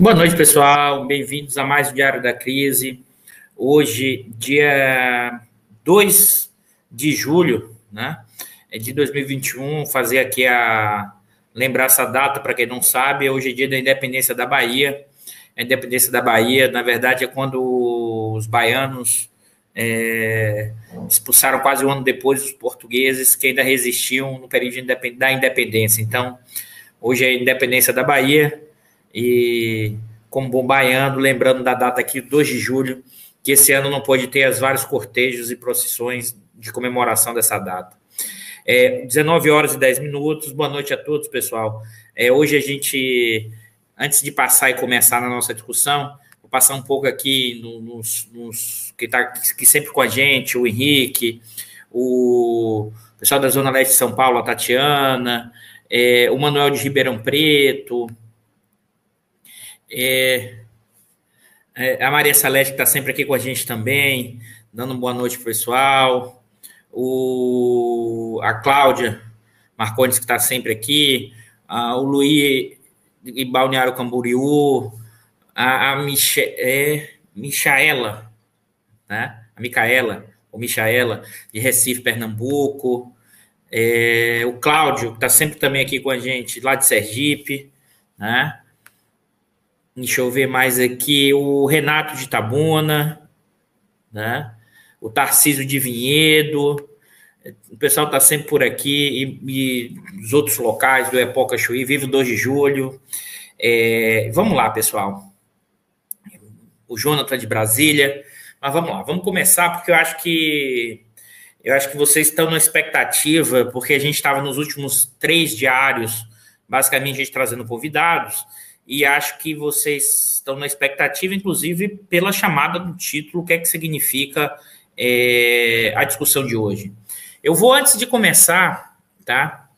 Boa noite, pessoal. Bem-vindos a mais um Diário da Crise. Hoje, dia 2 de julho, né? De 2021, fazer aqui a lembrar essa data para quem não sabe, hoje é dia da independência da Bahia. A independência da Bahia, na verdade, é quando os baianos é, expulsaram quase um ano depois os portugueses que ainda resistiam no período da independência. Então, hoje é a independência da Bahia e como bom baiano, lembrando da data aqui, 2 de julho, que esse ano não pôde ter as vários cortejos e procissões de comemoração dessa data. É, 19 horas e 10 minutos, boa noite a todos, pessoal. É, hoje a gente, antes de passar e começar na nossa discussão, vou passar um pouco aqui nos, nos que está que sempre com a gente, o Henrique, o pessoal da Zona Leste de São Paulo, a Tatiana, é, o Manuel de Ribeirão Preto, é, é, a Maria Celeste está sempre aqui com a gente também, dando boa noite pessoal. O, a Cláudia Marcondes, que está sempre aqui. A, o Luiz de Balneário Camboriú. A, a Miche, é, Michaela, né? A Micaela, ou Michaela, de Recife, Pernambuco. É, o Cláudio, que está sempre também aqui com a gente, lá de Sergipe, né? Deixa eu ver mais aqui. O Renato de Tabuna, né? O Tarcísio de Vinhedo. O pessoal está sempre por aqui. E, e, os outros locais do Epoca Chuí, Vivo 2 de Julho. É, vamos lá, pessoal. O Jonathan de Brasília. Mas vamos lá, vamos começar, porque eu acho que eu acho que vocês estão na expectativa, porque a gente estava nos últimos três diários, basicamente a gente trazendo convidados e acho que vocês estão na expectativa, inclusive pela chamada do título, o que é que significa é, a discussão de hoje. Eu vou, antes de começar, tá,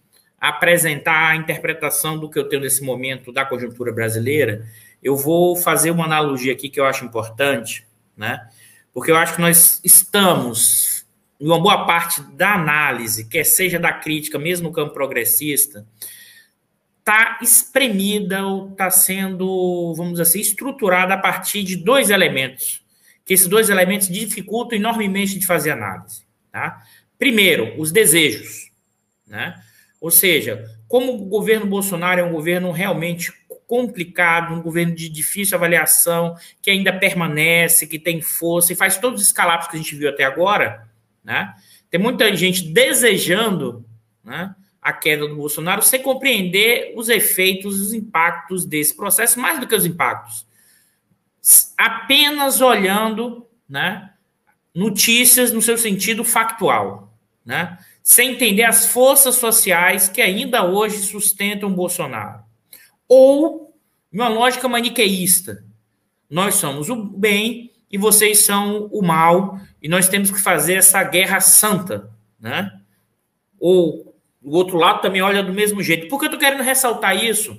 apresentar a interpretação do que eu tenho nesse momento da conjuntura brasileira, eu vou fazer uma analogia aqui que eu acho importante, né? Porque eu acho que nós estamos, em uma boa parte da análise, quer seja da crítica, mesmo no campo progressista, está espremida ou está sendo, vamos dizer assim, estruturada a partir de dois elementos, que esses dois elementos dificultam enormemente de fazer análise. Tá? Primeiro, os desejos. Né? Ou seja, como o governo Bolsonaro é um governo realmente complicado, um governo de difícil avaliação, que ainda permanece, que tem força e faz todos os escalapos que a gente viu até agora, né? Tem muita gente desejando né, a queda do Bolsonaro sem compreender os efeitos, os impactos desse processo, mais do que os impactos. Apenas olhando né, notícias no seu sentido factual, né, sem entender as forças sociais que ainda hoje sustentam Bolsonaro. Ou uma lógica maniqueísta. Nós somos o bem e vocês são o mal, e nós temos que fazer essa guerra santa, né? Ou o outro lado também olha do mesmo jeito. Por que eu tô querendo ressaltar isso?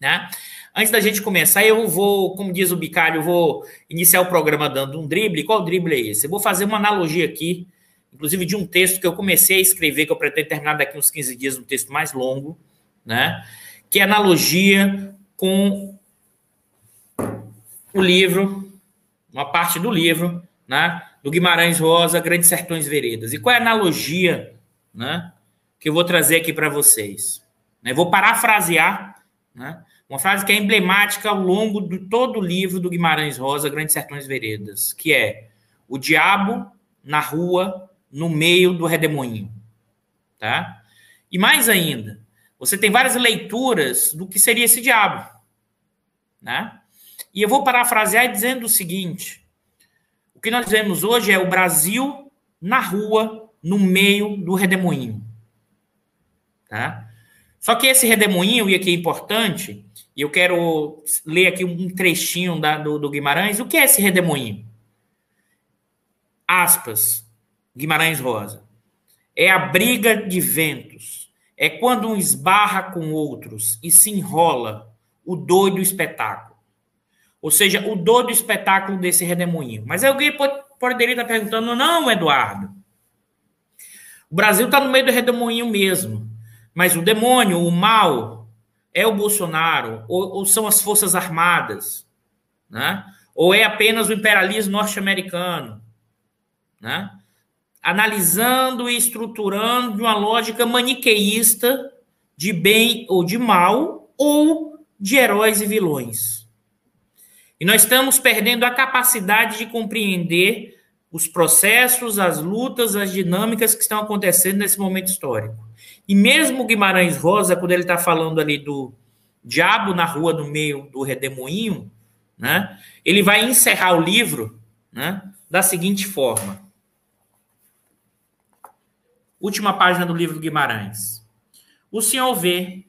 Né? Antes da gente começar, eu vou, como diz o Bicalho, eu vou iniciar o programa dando um drible. Qual drible é esse? Eu vou fazer uma analogia aqui, inclusive de um texto que eu comecei a escrever, que eu pretendo terminar daqui uns 15 dias, um texto mais longo, né? Que é analogia com o livro, uma parte do livro, né? Do Guimarães Rosa, Grandes Sertões Veredas. E qual é a analogia, né? Que eu vou trazer aqui para vocês. Eu né? vou parafrasear né? uma frase que é emblemática ao longo de todo o livro do Guimarães Rosa, Grandes Sertões Veredas, que é o diabo na rua, no meio do redemoinho. Tá? E mais ainda, você tem várias leituras do que seria esse diabo. Né? E eu vou parafrasear dizendo o seguinte: o que nós vemos hoje é o Brasil na rua, no meio do redemoinho. Tá? Só que esse redemoinho, e aqui é importante, e eu quero ler aqui um trechinho da, do, do Guimarães. O que é esse redemoinho? Aspas, Guimarães Rosa. É a briga de ventos. É quando um esbarra com outros e se enrola o doido espetáculo. Ou seja, o doido espetáculo desse redemoinho. Mas alguém pode, poderia estar perguntando, não, Eduardo. O Brasil está no meio do redemoinho mesmo. Mas o demônio, o mal, É o Bolsonaro? Ou, ou são as Forças Armadas? Né? Ou é apenas o imperialismo norte-americano? Né? Analisando e estruturando de uma lógica maniqueísta de bem ou de mal, ou de heróis e vilões. E nós estamos perdendo a capacidade de compreender os processos, as lutas, as dinâmicas que estão acontecendo nesse momento histórico. E mesmo Guimarães Rosa, quando ele está falando ali do diabo na rua do meio do redemoinho, né, ele vai encerrar o livro né, da seguinte forma. Última página do livro do Guimarães. O senhor vê,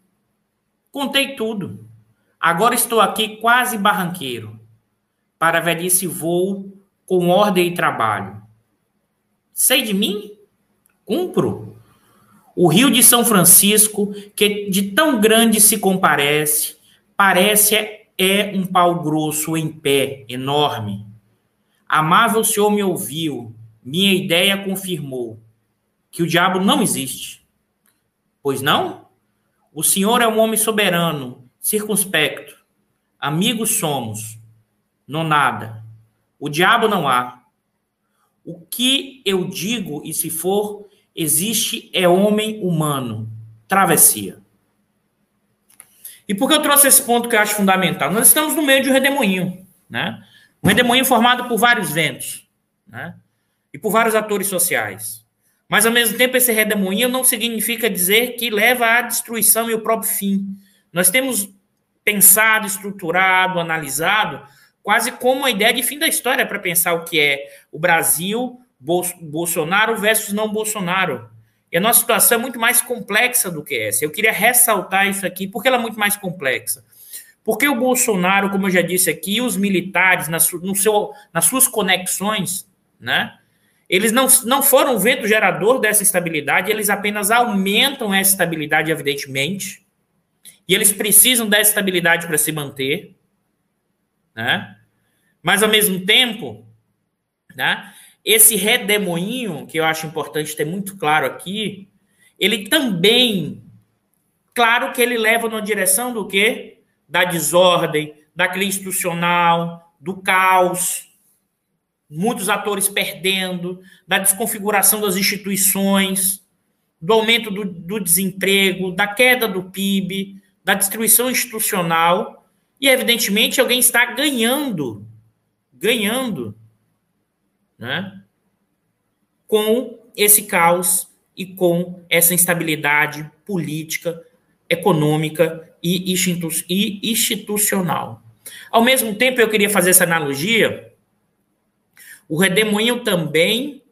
contei tudo. Agora estou aqui quase barranqueiro, para velhice voo com ordem e trabalho. Sei de mim? Cumpro. O rio de São Francisco, que de tão grande se comparece, parece é um pau grosso em pé, enorme. Amável Senhor me ouviu, minha ideia confirmou que o diabo não existe. Pois não? O Senhor é um homem soberano, circunspecto. Amigos somos, não nada. O diabo não há. O que eu digo, e se for existe é homem humano. Travessia. E por que eu trouxe esse ponto que eu acho fundamental? Nós estamos no meio de um redemoinho, né? Um redemoinho formado por vários ventos, né? E por vários atores sociais. Mas, ao mesmo tempo, esse redemoinho não significa dizer que leva à destruição e o próprio fim. Nós temos pensado, estruturado, analisado, quase como a ideia de fim da história para pensar o que é o Brasil Bolsonaro versus não Bolsonaro. E a nossa situação é muito mais complexa do que essa. Eu queria ressaltar isso aqui, porque ela é muito mais complexa. Porque o Bolsonaro, como eu já disse aqui, os militares, nas, no seu, nas suas conexões, né? Eles não, não foram o vento gerador dessa estabilidade, eles apenas aumentam essa estabilidade, evidentemente. E eles precisam dessa estabilidade para se manter. Né? Mas, ao mesmo tempo, né, esse redemoinho, que eu acho importante ter muito claro aqui, ele também, claro que ele leva na direção do quê? Da desordem, da crise institucional, do caos, muitos atores perdendo, da desconfiguração das instituições, do aumento do, do desemprego, da queda do PIB, da destruição institucional, e evidentemente alguém está ganhando, ganhando né? com esse caos e com essa instabilidade política, econômica e institucional. Ao mesmo tempo, eu queria fazer essa analogia. O redemoinho também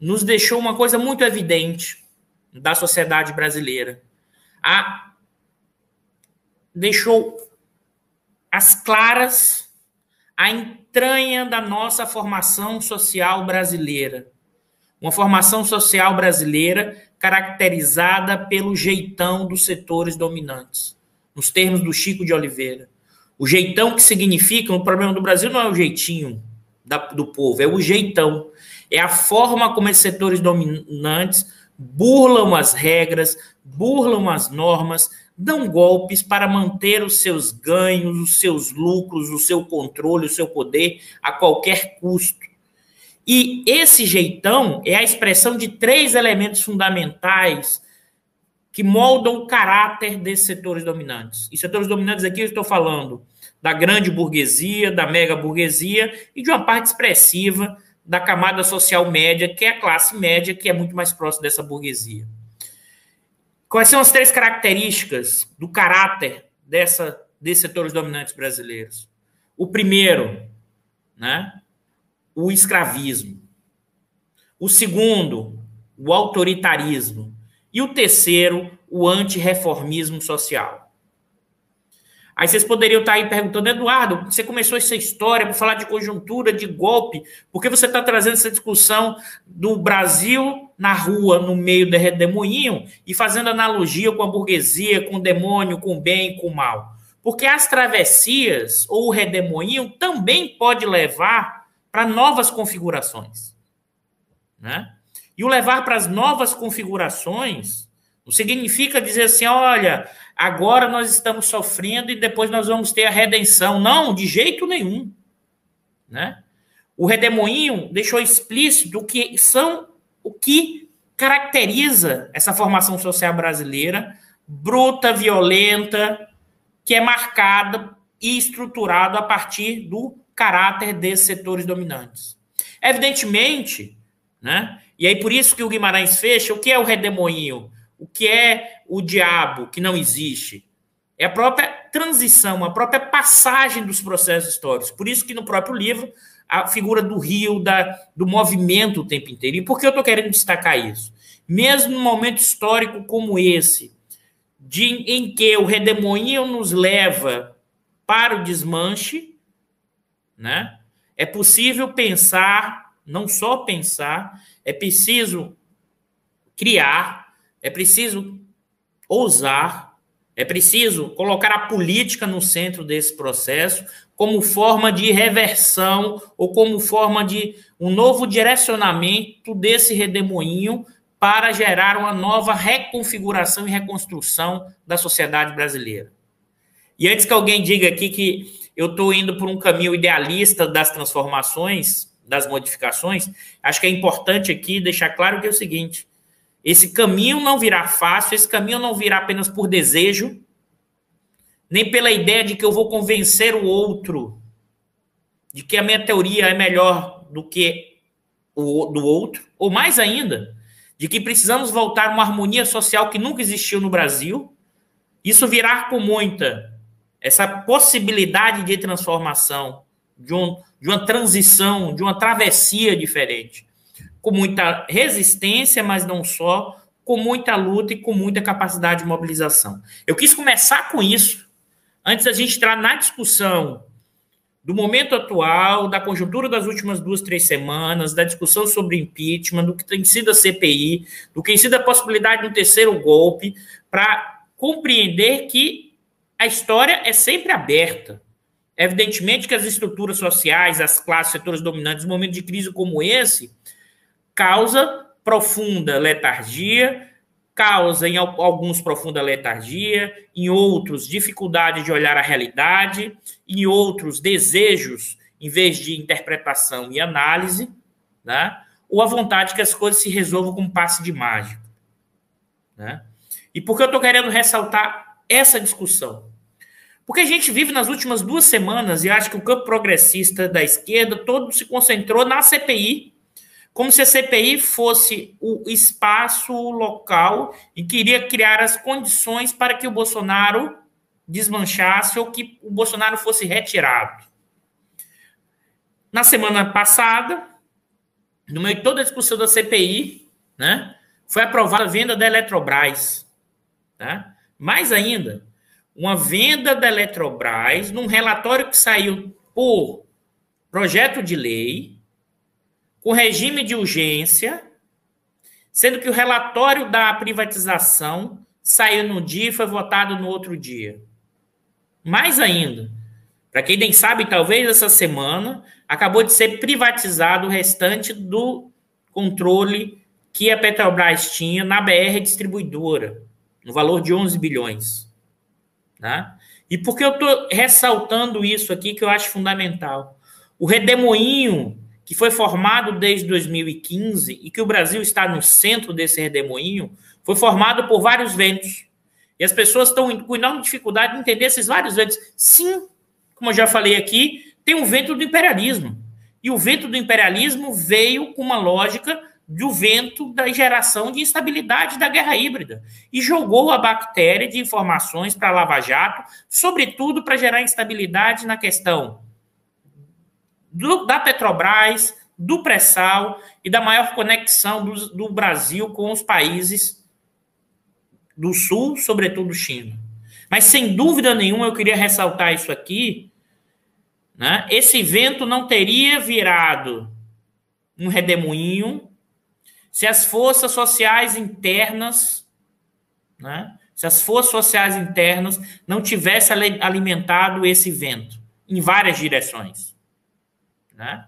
nos deixou uma coisa muito evidente da sociedade brasileira. A, deixou as claras a entranha da nossa formação social brasileira. Uma formação social brasileira caracterizada pelo jeitão dos setores dominantes, nos termos do Chico de Oliveira. O jeitão que significa, o problema do Brasil não é o jeitinho da, do povo, é o jeitão. É a forma como esses setores dominantes burlam as regras, burlam as normas, dão golpes para manter os seus ganhos, os seus lucros, o seu controle, o seu poder a qualquer custo. E esse jeitão é a expressão de três elementos fundamentais que moldam o caráter desses setores dominantes. E setores dominantes aqui eu estou falando da grande burguesia, da mega burguesia e de uma parte expressiva da camada social média, que é a classe média, que é muito mais próxima dessa burguesia. Quais são as três características do caráter dessa, desses setores dominantes brasileiros? O primeiro, né, o escravismo. O segundo, o autoritarismo. E o terceiro, o antirreformismo social. Aí vocês poderiam estar aí perguntando, Eduardo, você começou essa história para falar de conjuntura, de golpe, por que você está trazendo essa discussão do Brasil na rua, no meio do redemoinho, e fazendo analogia com a burguesia, com o demônio, com o bem, com o mal? Porque as travessias ou o redemoinho também pode levar para novas configurações. Né? E o levar para as novas configurações não significa dizer assim, olha, agora nós estamos sofrendo e depois nós vamos ter a redenção. Não, de jeito nenhum. Né? O redemoinho deixou explícito o que são o que caracteriza essa formação social brasileira, bruta, violenta, que é marcada e estruturada a partir do caráter desses setores dominantes. Evidentemente, né? E aí por isso que o Guimarães fecha, o que é o redemoinho? O que é o diabo que não existe? É a própria transição, a própria passagem dos processos históricos. Por isso que no próprio livro a figura do rio, da, do movimento o tempo inteiro. E por que eu estou querendo destacar isso? Mesmo num momento histórico como esse, de, em que o redemoinho nos leva para o desmanche, né? é possível pensar, não só pensar, é preciso criar, é preciso ousar, é preciso colocar a política no centro desse processo como forma de reversão ou como forma de um novo direcionamento desse redemoinho para gerar uma nova reconfiguração e reconstrução da sociedade brasileira. E antes que alguém diga aqui que eu estou indo por um caminho idealista das transformações, das modificações, acho que é importante aqui deixar claro que é o seguinte: esse caminho não virá fácil, esse caminho não virá apenas por desejo, nem pela ideia de que eu vou convencer o outro de que a minha teoria é melhor do que o do outro, ou mais ainda, de que precisamos voltar a uma harmonia social que nunca existiu no Brasil. Isso virá com muita essa possibilidade de transformação, de, um, de uma transição, de uma travessia diferente, com muita resistência, mas não só, com muita luta e com muita capacidade de mobilização. Eu quis começar com isso, antes da gente entrar na discussão do momento atual, da conjuntura das últimas duas, três semanas, da discussão sobre impeachment, do que tem sido a CPI, do que tem sido a possibilidade de um terceiro golpe, para compreender que a história é sempre aberta. Evidentemente que as estruturas sociais, as classes, setores dominantes, um momento de crise como esse, causa profunda letargia, causa em alguns profunda letargia, em outros dificuldade de olhar a realidade, em outros desejos em vez de interpretação e análise, né? ou a vontade que as coisas se resolvam com um passe de mágica. Né? E por que eu estou querendo ressaltar essa discussão? Porque a gente vive nas últimas duas semanas, e acho que o campo progressista da esquerda todo se concentrou na CPI, como se a CPI fosse o espaço local e queria criar as condições para que o Bolsonaro desmanchasse ou que o Bolsonaro fosse retirado. Na semana passada, no meio de toda a discussão da CPI, né, foi aprovada a venda da Eletrobras. Tá? Mais ainda, uma venda da Eletrobras num relatório que saiu por projeto de lei, com regime de urgência, sendo que o relatório da privatização saiu no dia e foi votado no outro dia. Mais ainda, para quem nem sabe, talvez essa semana acabou de ser privatizado o restante do controle que a Petrobras tinha na BR distribuidora, no valor de 11 bilhões. Né? E por que eu estou ressaltando isso aqui que eu acho fundamental? O redemoinho que foi formado desde 2015 e que o Brasil está no centro desse redemoinho, foi formado por vários ventos. E as pessoas estão com enorme dificuldade de entender esses vários ventos. Sim, como eu já falei aqui, tem o vento do imperialismo. E o vento do imperialismo veio com uma lógica do vento da geração de instabilidade da guerra híbrida e jogou a bactéria de informações para Lava Jato, sobretudo para gerar instabilidade na questão do, da Petrobras, do pré-sal e da maior conexão do, do Brasil com os países do Sul, sobretudo China. Mas sem dúvida nenhuma eu queria ressaltar isso aqui. Né? Esse vento não teria virado um redemoinho se as forças sociais internas, né, se as forças sociais internas não tivessem alimentado esse vento em várias direções. Né?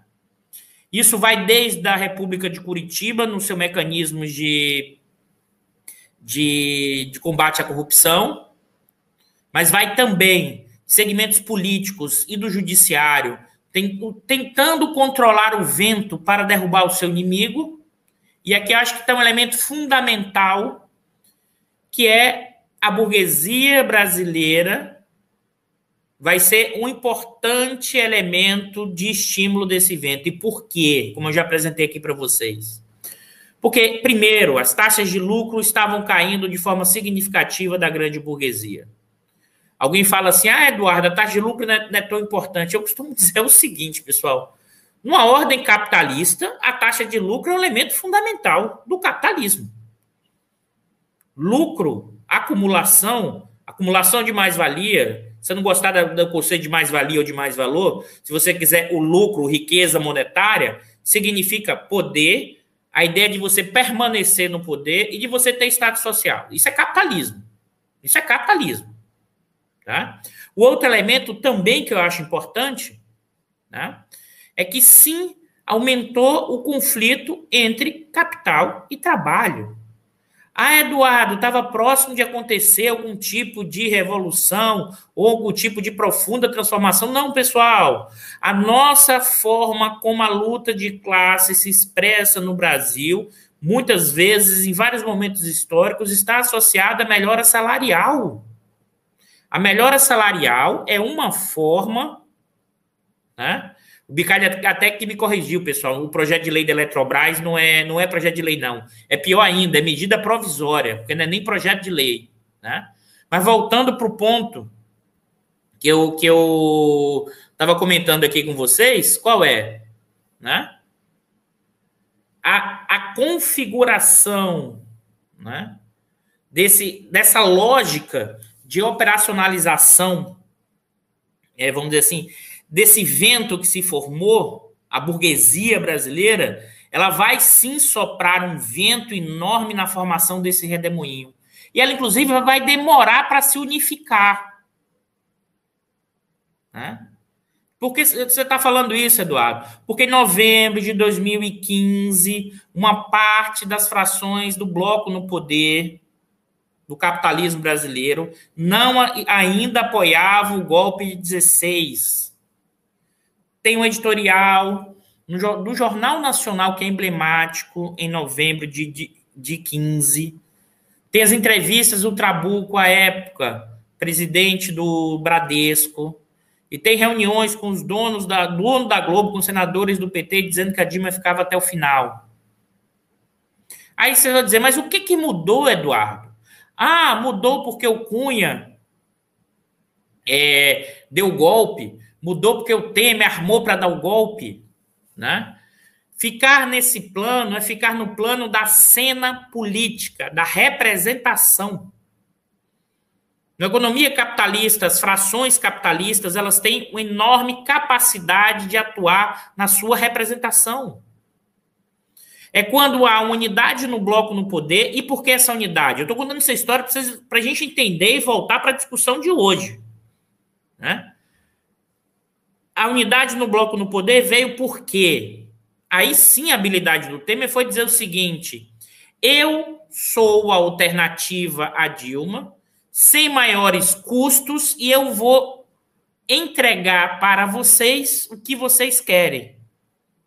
Isso vai desde a República de Curitiba, no seu mecanismo de, de, de combate à corrupção, mas vai também segmentos políticos e do judiciário tentando controlar o vento para derrubar o seu inimigo. E aqui acho que está um elemento fundamental, que é a burguesia brasileira vai ser um importante elemento de estímulo desse vento. E por quê? Como eu já apresentei aqui para vocês. Porque, primeiro, as taxas de lucro estavam caindo de forma significativa da grande burguesia. Alguém fala assim: ah, Eduardo, a taxa de lucro não é, não é tão importante. Eu costumo dizer o seguinte, pessoal: numa ordem capitalista, a taxa de lucro é um elemento fundamental do capitalismo. Lucro, acumulação, acumulação de mais-valia. Você não gostar do conceito de mais-valia ou de mais-valor, se você quiser o lucro, riqueza monetária, significa poder, a ideia de você permanecer no poder e de você ter status social. Isso é capitalismo. Isso é capitalismo. Tá? O outro elemento também que eu acho importante né, é que sim aumentou o conflito entre capital e trabalho. Ah, Eduardo, estava próximo de acontecer algum tipo de revolução ou algum tipo de profunda transformação. Não, pessoal. A nossa forma como a luta de classe se expressa no Brasil, muitas vezes, em vários momentos históricos, está associada à melhora salarial. A melhora salarial é uma forma, né? O Bicalho até que me corrigiu, pessoal. O projeto de lei da Eletrobras não é, não é projeto de lei, não. É pior ainda, é medida provisória, porque não é nem projeto de lei. Né? Mas voltando para o ponto que eu que eu estava comentando aqui com vocês, qual é? Né? A, a configuração né? Desse, dessa lógica de operacionalização, é, vamos dizer assim, desse vento que se formou, a burguesia brasileira, ela vai sim soprar um vento enorme na formação desse redemoinho. E ela, inclusive, vai demorar para se unificar. Né? Por que você está falando isso, Eduardo? Porque em novembro de 2015, uma parte das frações do bloco no poder do capitalismo brasileiro não ainda apoiava o golpe de 16. Tem um editorial do Jornal Nacional que é emblemático em novembro de, de, de 15. Tem as entrevistas do Trabuco à época, presidente do Bradesco. E tem reuniões com os donos da dono da Globo, com senadores do PT, dizendo que a Dilma ficava até o final. Aí você vai dizer, mas o que, que mudou, Eduardo? Ah, mudou porque o Cunha é, deu golpe, mudou porque o Temer armou para dar o golpe, né? Ficar nesse plano é ficar no plano da cena política, da representação. Na economia capitalista, as frações capitalistas, elas têm uma enorme capacidade de atuar na sua representação. É quando há unidade no bloco no poder. E por que essa unidade? Eu estou contando essa história para a gente entender e voltar para a discussão de hoje. Né? A unidade no bloco no poder veio porque aí sim a habilidade do Temer foi dizer o seguinte: eu sou a alternativa a Dilma, sem maiores custos, e eu vou entregar para vocês o que vocês querem.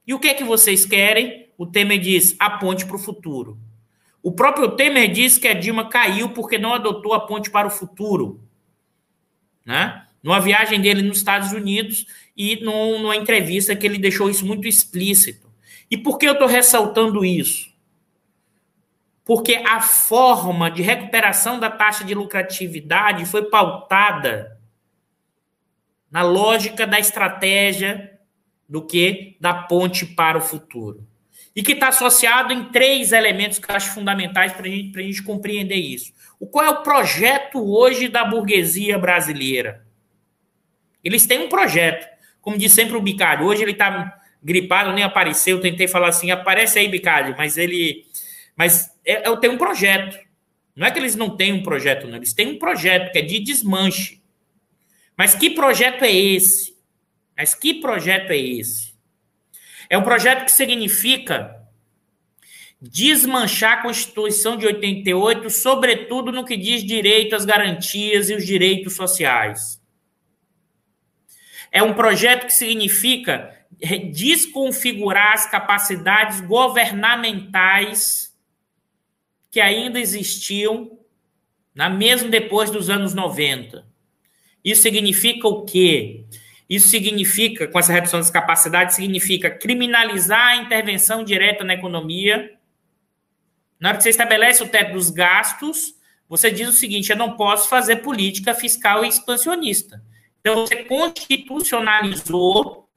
E o que é que vocês querem? o Temer diz a ponte para o futuro. O próprio Temer diz que a Dilma caiu porque não adotou a ponte para o futuro. Né? Numa viagem dele nos Estados Unidos e numa entrevista que ele deixou isso muito explícito. E por que eu estou ressaltando isso? Porque a forma de recuperação da taxa de lucratividade foi pautada na lógica da estratégia do que da ponte para o futuro e que está associado em três elementos que eu acho fundamentais para gente, a gente compreender isso. O qual é o projeto hoje da burguesia brasileira? Eles têm um projeto. Como diz sempre o Bicalho, hoje ele está gripado, nem apareceu. Eu tentei falar assim: aparece aí, Bicalho, mas ele. Mas é, eu tenho um projeto. Não é que eles não têm um projeto, não. Eles têm um projeto que é de desmanche. Mas que projeto é esse? Mas que projeto é esse? É um projeto que significa desmanchar a Constituição de 88, sobretudo no que diz direito às garantias e os direitos sociais. É um projeto que significa desconfigurar as capacidades governamentais que ainda existiam, na mesmo depois dos anos 90. Isso significa o quê? Isso significa, com essa redução das capacidades, significa criminalizar a intervenção direta na economia. Na hora que você estabelece o teto dos gastos, você diz o seguinte: eu não posso fazer política fiscal expansionista. Então, você constitucionalizou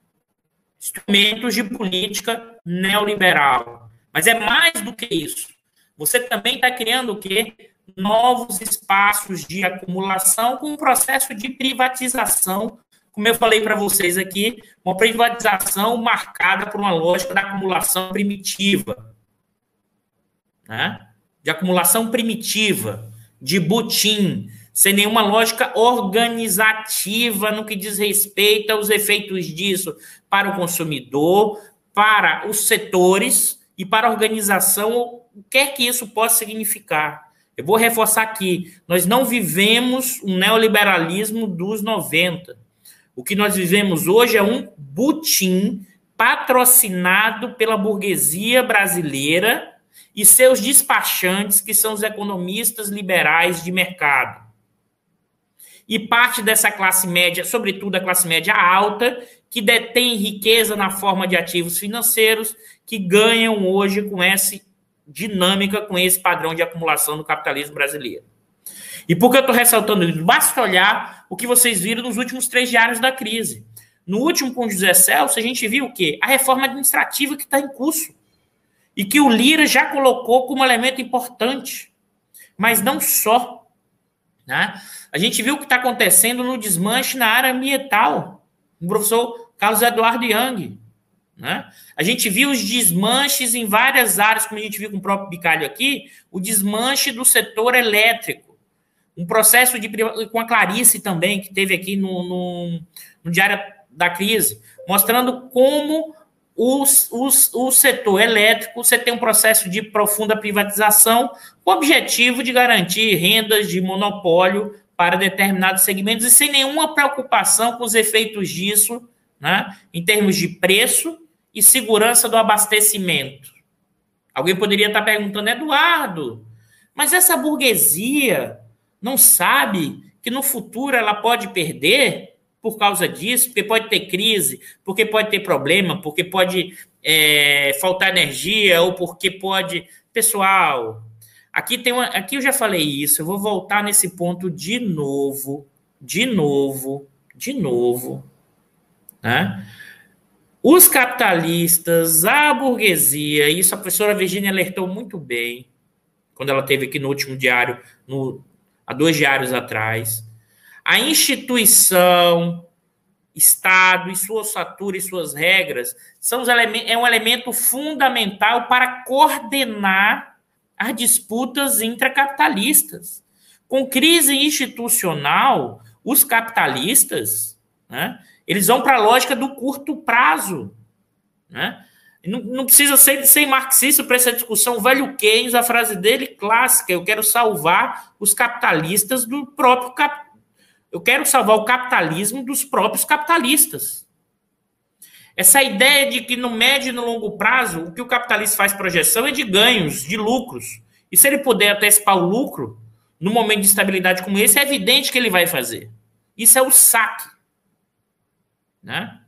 instrumentos de política neoliberal. Mas é mais do que isso. Você também está criando o quê? Novos espaços de acumulação com um processo de privatização como eu falei para vocês aqui, uma privatização marcada por uma lógica da acumulação primitiva. Né? De acumulação primitiva, de butim, sem nenhuma lógica organizativa no que diz respeito aos efeitos disso para o consumidor, para os setores e para a organização, o que é que isso pode significar. Eu vou reforçar aqui: nós não vivemos um neoliberalismo dos 90. O que nós vivemos hoje é um butim patrocinado pela burguesia brasileira e seus despachantes, que são os economistas liberais de mercado. E parte dessa classe média, sobretudo a classe média alta, que detém riqueza na forma de ativos financeiros, que ganham hoje com essa dinâmica, com esse padrão de acumulação do capitalismo brasileiro. E por que eu estou ressaltando isso? Basta olhar o que vocês viram nos últimos três diários da crise. No último com José Celso, a gente viu o quê? A reforma administrativa que está em curso. E que o Lira já colocou como elemento importante. Mas não só. Né? A gente viu o que está acontecendo no desmanche na área ambiental. O professor Carlos Eduardo Young. Né? A gente viu os desmanches em várias áreas, como a gente viu com o próprio Bicalho aqui, o desmanche do setor elétrico um processo de com a Clarice também, que teve aqui no, no, no Diário da Crise, mostrando como os, o setor elétrico você tem um processo de profunda privatização com o objetivo de garantir rendas de monopólio para determinados segmentos e sem nenhuma preocupação com os efeitos disso, né, em termos de preço e segurança do abastecimento. Alguém poderia estar perguntando, Eduardo, mas essa burguesia não sabe que no futuro ela pode perder por causa disso, porque pode ter crise, porque pode ter problema, porque pode é, faltar energia ou porque pode. Pessoal, aqui tem uma, aqui eu já falei isso, eu vou voltar nesse ponto de novo, de novo, de novo, né? Os capitalistas, a burguesia, isso a professora Virginia alertou muito bem quando ela teve aqui no último diário, no há dois diários atrás. A instituição, Estado e sua ossatura e suas regras são é um elemento fundamental para coordenar as disputas intracapitalistas. Com crise institucional, os capitalistas, né, eles vão para a lógica do curto prazo. Né? Não, não precisa ser, marxista para essa discussão. O velho Keynes, a frase dele clássica: eu quero salvar os capitalistas do próprio cap... Eu quero salvar o capitalismo dos próprios capitalistas. Essa ideia de que no médio e no longo prazo, o que o capitalista faz projeção é de ganhos, de lucros. E se ele puder antecipar o lucro, no momento de estabilidade como esse, é evidente que ele vai fazer. Isso é o saque. Né?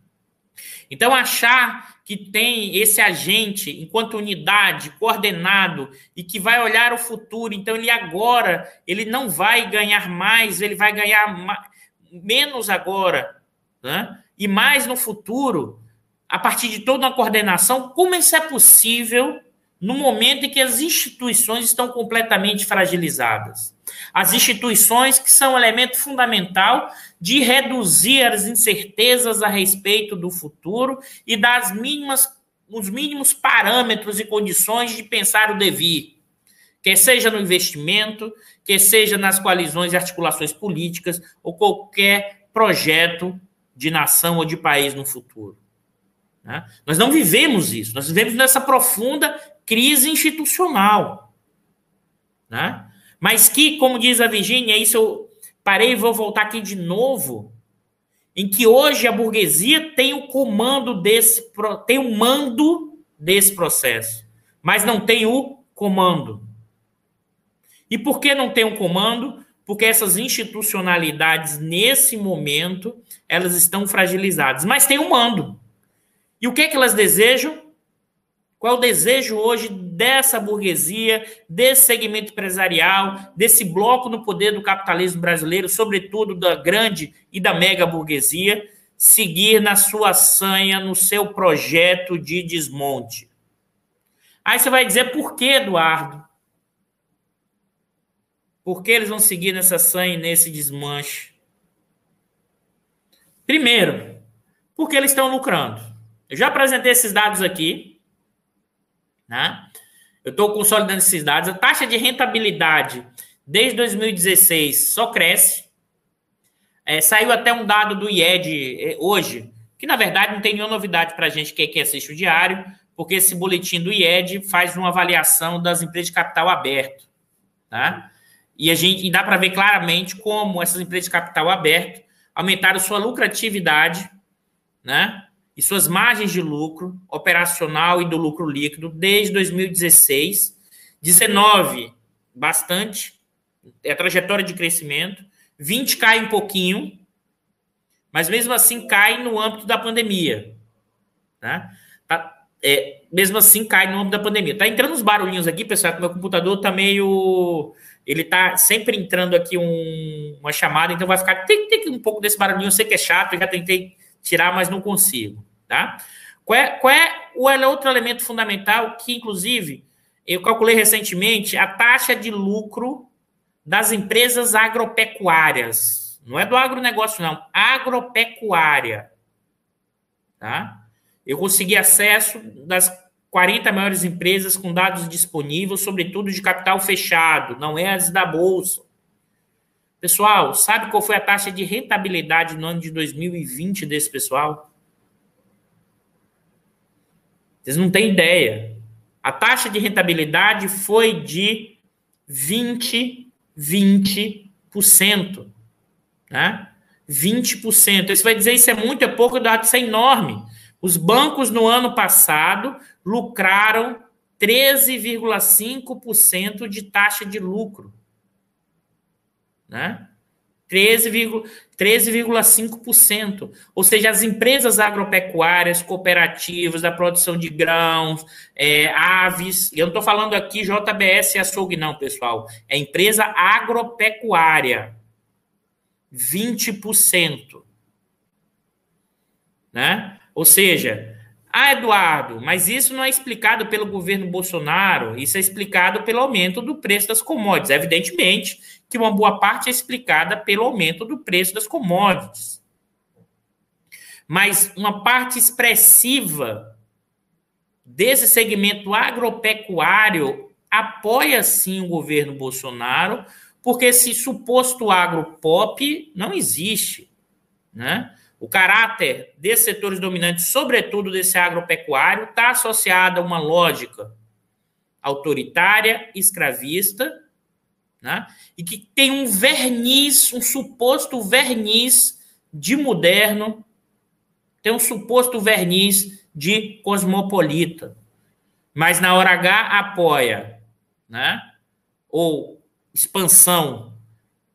Então, achar que tem esse agente enquanto unidade, coordenado e que vai olhar o futuro. Então ele agora, ele não vai ganhar mais, ele vai ganhar menos agora, né? E mais no futuro, a partir de toda uma coordenação, como isso é possível no momento em que as instituições estão completamente fragilizadas? As instituições que são um elemento fundamental de reduzir as incertezas a respeito do futuro e das mínimas, os mínimos parâmetros e condições de pensar o devir, quer seja no investimento, quer seja nas coalizões e articulações políticas ou qualquer projeto de nação ou de país no futuro. Né? Nós não vivemos isso, nós vivemos nessa profunda crise institucional. Né? Mas que, como diz a Virginia, isso eu parei e vou voltar aqui de novo, em que hoje a burguesia tem o comando desse, tem o mando desse processo, mas não tem o comando. E por que não tem um comando? Porque essas institucionalidades, nesse momento, elas estão fragilizadas. Mas tem um mando. E o que é que elas desejam? Qual é o desejo hoje dessa burguesia, desse segmento empresarial, desse bloco no poder do capitalismo brasileiro, sobretudo da grande e da mega burguesia, seguir na sua sanha, no seu projeto de desmonte? Aí você vai dizer por que, Eduardo? Por que eles vão seguir nessa sanha, nesse desmanche? Primeiro, porque eles estão lucrando. Eu já apresentei esses dados aqui. Né? Eu estou consolidando esses dados. A taxa de rentabilidade desde 2016 só cresce. É, saiu até um dado do IED é, hoje, que na verdade não tem nenhuma novidade para a gente que, que assiste o diário, porque esse boletim do IED faz uma avaliação das empresas de capital aberto. Tá? E a gente e dá para ver claramente como essas empresas de capital aberto aumentaram sua lucratividade, né? E suas margens de lucro operacional e do lucro líquido desde 2016, 19 bastante, é a trajetória de crescimento, 20 cai um pouquinho, mas mesmo assim cai no âmbito da pandemia, né? Tá, é, mesmo assim cai no âmbito da pandemia. Tá entrando uns barulhinhos aqui, pessoal, que meu computador tá meio ele tá sempre entrando aqui um, uma chamada, então vai ficar tem, tem um pouco desse barulhinho. Eu sei que é chato, eu já tentei tirar, mas não consigo, tá? Qual é, qual é o é outro elemento fundamental que, inclusive, eu calculei recentemente a taxa de lucro das empresas agropecuárias. Não é do agronegócio, não. Agropecuária. Tá? Eu consegui acesso das 40 maiores empresas com dados disponíveis, sobretudo de capital fechado, não é as da bolsa. Pessoal, sabe qual foi a taxa de rentabilidade no ano de 2020 desse pessoal? Vocês não têm ideia. A taxa de rentabilidade foi de 20, 20%. Né? 20%. Você vai dizer isso é muito, é pouco, isso é enorme. Os bancos no ano passado lucraram 13,5% de taxa de lucro. Né? 13,5%. Ou seja, as empresas agropecuárias, cooperativas, da produção de grãos, é, aves, eu não estou falando aqui JBS e açougue, não, pessoal. É empresa agropecuária. 20%. Né? Ou seja, ah, Eduardo, mas isso não é explicado pelo governo Bolsonaro, isso é explicado pelo aumento do preço das commodities. Evidentemente que uma boa parte é explicada pelo aumento do preço das commodities. Mas uma parte expressiva desse segmento agropecuário apoia sim o governo Bolsonaro, porque esse suposto agropop não existe, né? O caráter desses setores dominantes, sobretudo desse agropecuário, está associado a uma lógica autoritária, escravista, né? e que tem um verniz, um suposto verniz de moderno, tem um suposto verniz de cosmopolita. Mas na hora H apoia, né? ou expansão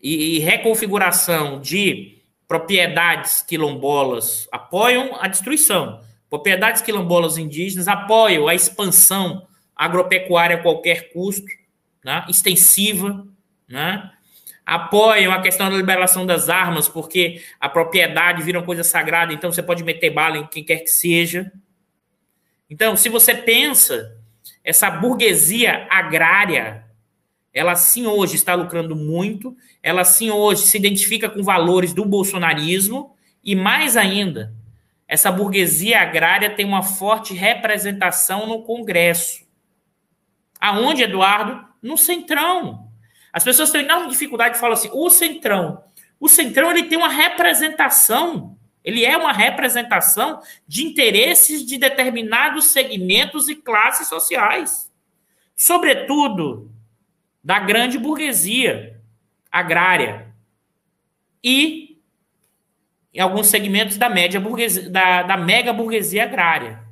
e, e reconfiguração de propriedades quilombolas apoiam a destruição. Propriedades quilombolas indígenas apoiam a expansão agropecuária a qualquer custo, né, extensiva, né, apoiam a questão da liberação das armas, porque a propriedade vira uma coisa sagrada, então você pode meter bala em quem quer que seja. Então, se você pensa, essa burguesia agrária ela sim hoje está lucrando muito, ela sim hoje se identifica com valores do bolsonarismo e mais ainda, essa burguesia agrária tem uma forte representação no Congresso. Aonde, Eduardo? No Centrão. As pessoas têm enorme dificuldade de falar assim, o Centrão. O Centrão ele tem uma representação, ele é uma representação de interesses de determinados segmentos e classes sociais. sobretudo da grande burguesia agrária e em alguns segmentos da média burguesia, da, da mega burguesia agrária.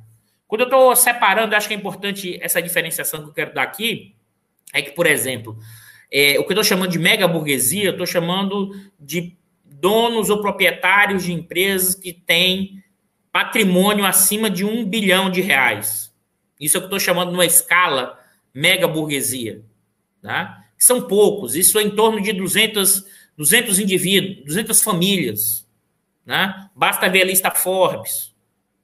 Quando eu estou separando, acho que é importante essa diferenciação que eu quero dar aqui, é que, por exemplo, é, o que eu estou chamando de mega burguesia, eu estou chamando de donos ou proprietários de empresas que têm patrimônio acima de um bilhão de reais. Isso é o que eu estou chamando numa escala mega burguesia. Tá? São poucos, isso é em torno de 200, 200 indivíduos, 200 famílias. Né? Basta ver a lista Forbes.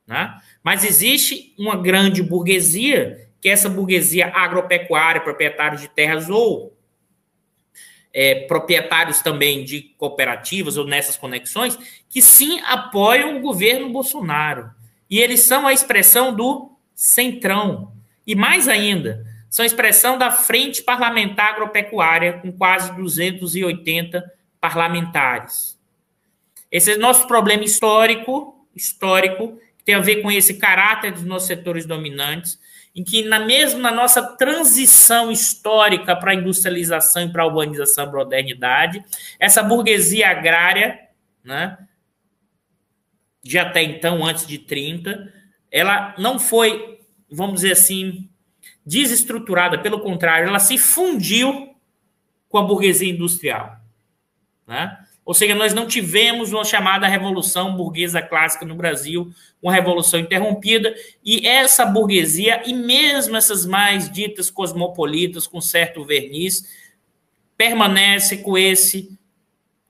Né? Mas existe uma grande burguesia, que é essa burguesia agropecuária, proprietários de terras ou é, proprietários também de cooperativas ou nessas conexões, que sim apoiam o governo Bolsonaro. E eles são a expressão do centrão. E mais ainda, são a expressão da Frente Parlamentar Agropecuária, com quase 280 parlamentares. Esse é nosso problema histórico, histórico, que tem a ver com esse caráter dos nossos setores dominantes, em que, na mesmo na nossa transição histórica para a industrialização e para a urbanização, modernidade, essa burguesia agrária, né, de até então, antes de 30, ela não foi, vamos dizer assim, desestruturada, pelo contrário, ela se fundiu com a burguesia industrial. Né? Ou seja, nós não tivemos uma chamada revolução burguesa clássica no Brasil, uma revolução interrompida, e essa burguesia, e mesmo essas mais ditas cosmopolitas, com certo verniz, permanece com esse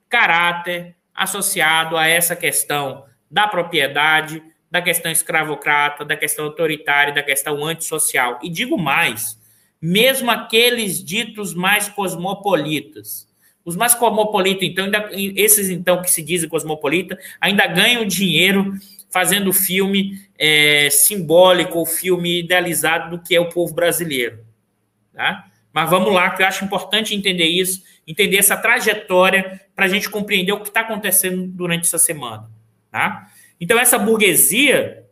caráter associado a essa questão da propriedade, da questão escravocrata, da questão autoritária, da questão antissocial. E digo mais, mesmo aqueles ditos mais cosmopolitas, os mais cosmopolitas, então, ainda, esses então que se dizem cosmopolita, ainda ganham dinheiro fazendo filme é, simbólico ou filme idealizado do que é o povo brasileiro. Tá? Mas vamos lá, que eu acho importante entender isso, entender essa trajetória para a gente compreender o que está acontecendo durante essa semana. Tá? Então, essa burguesia,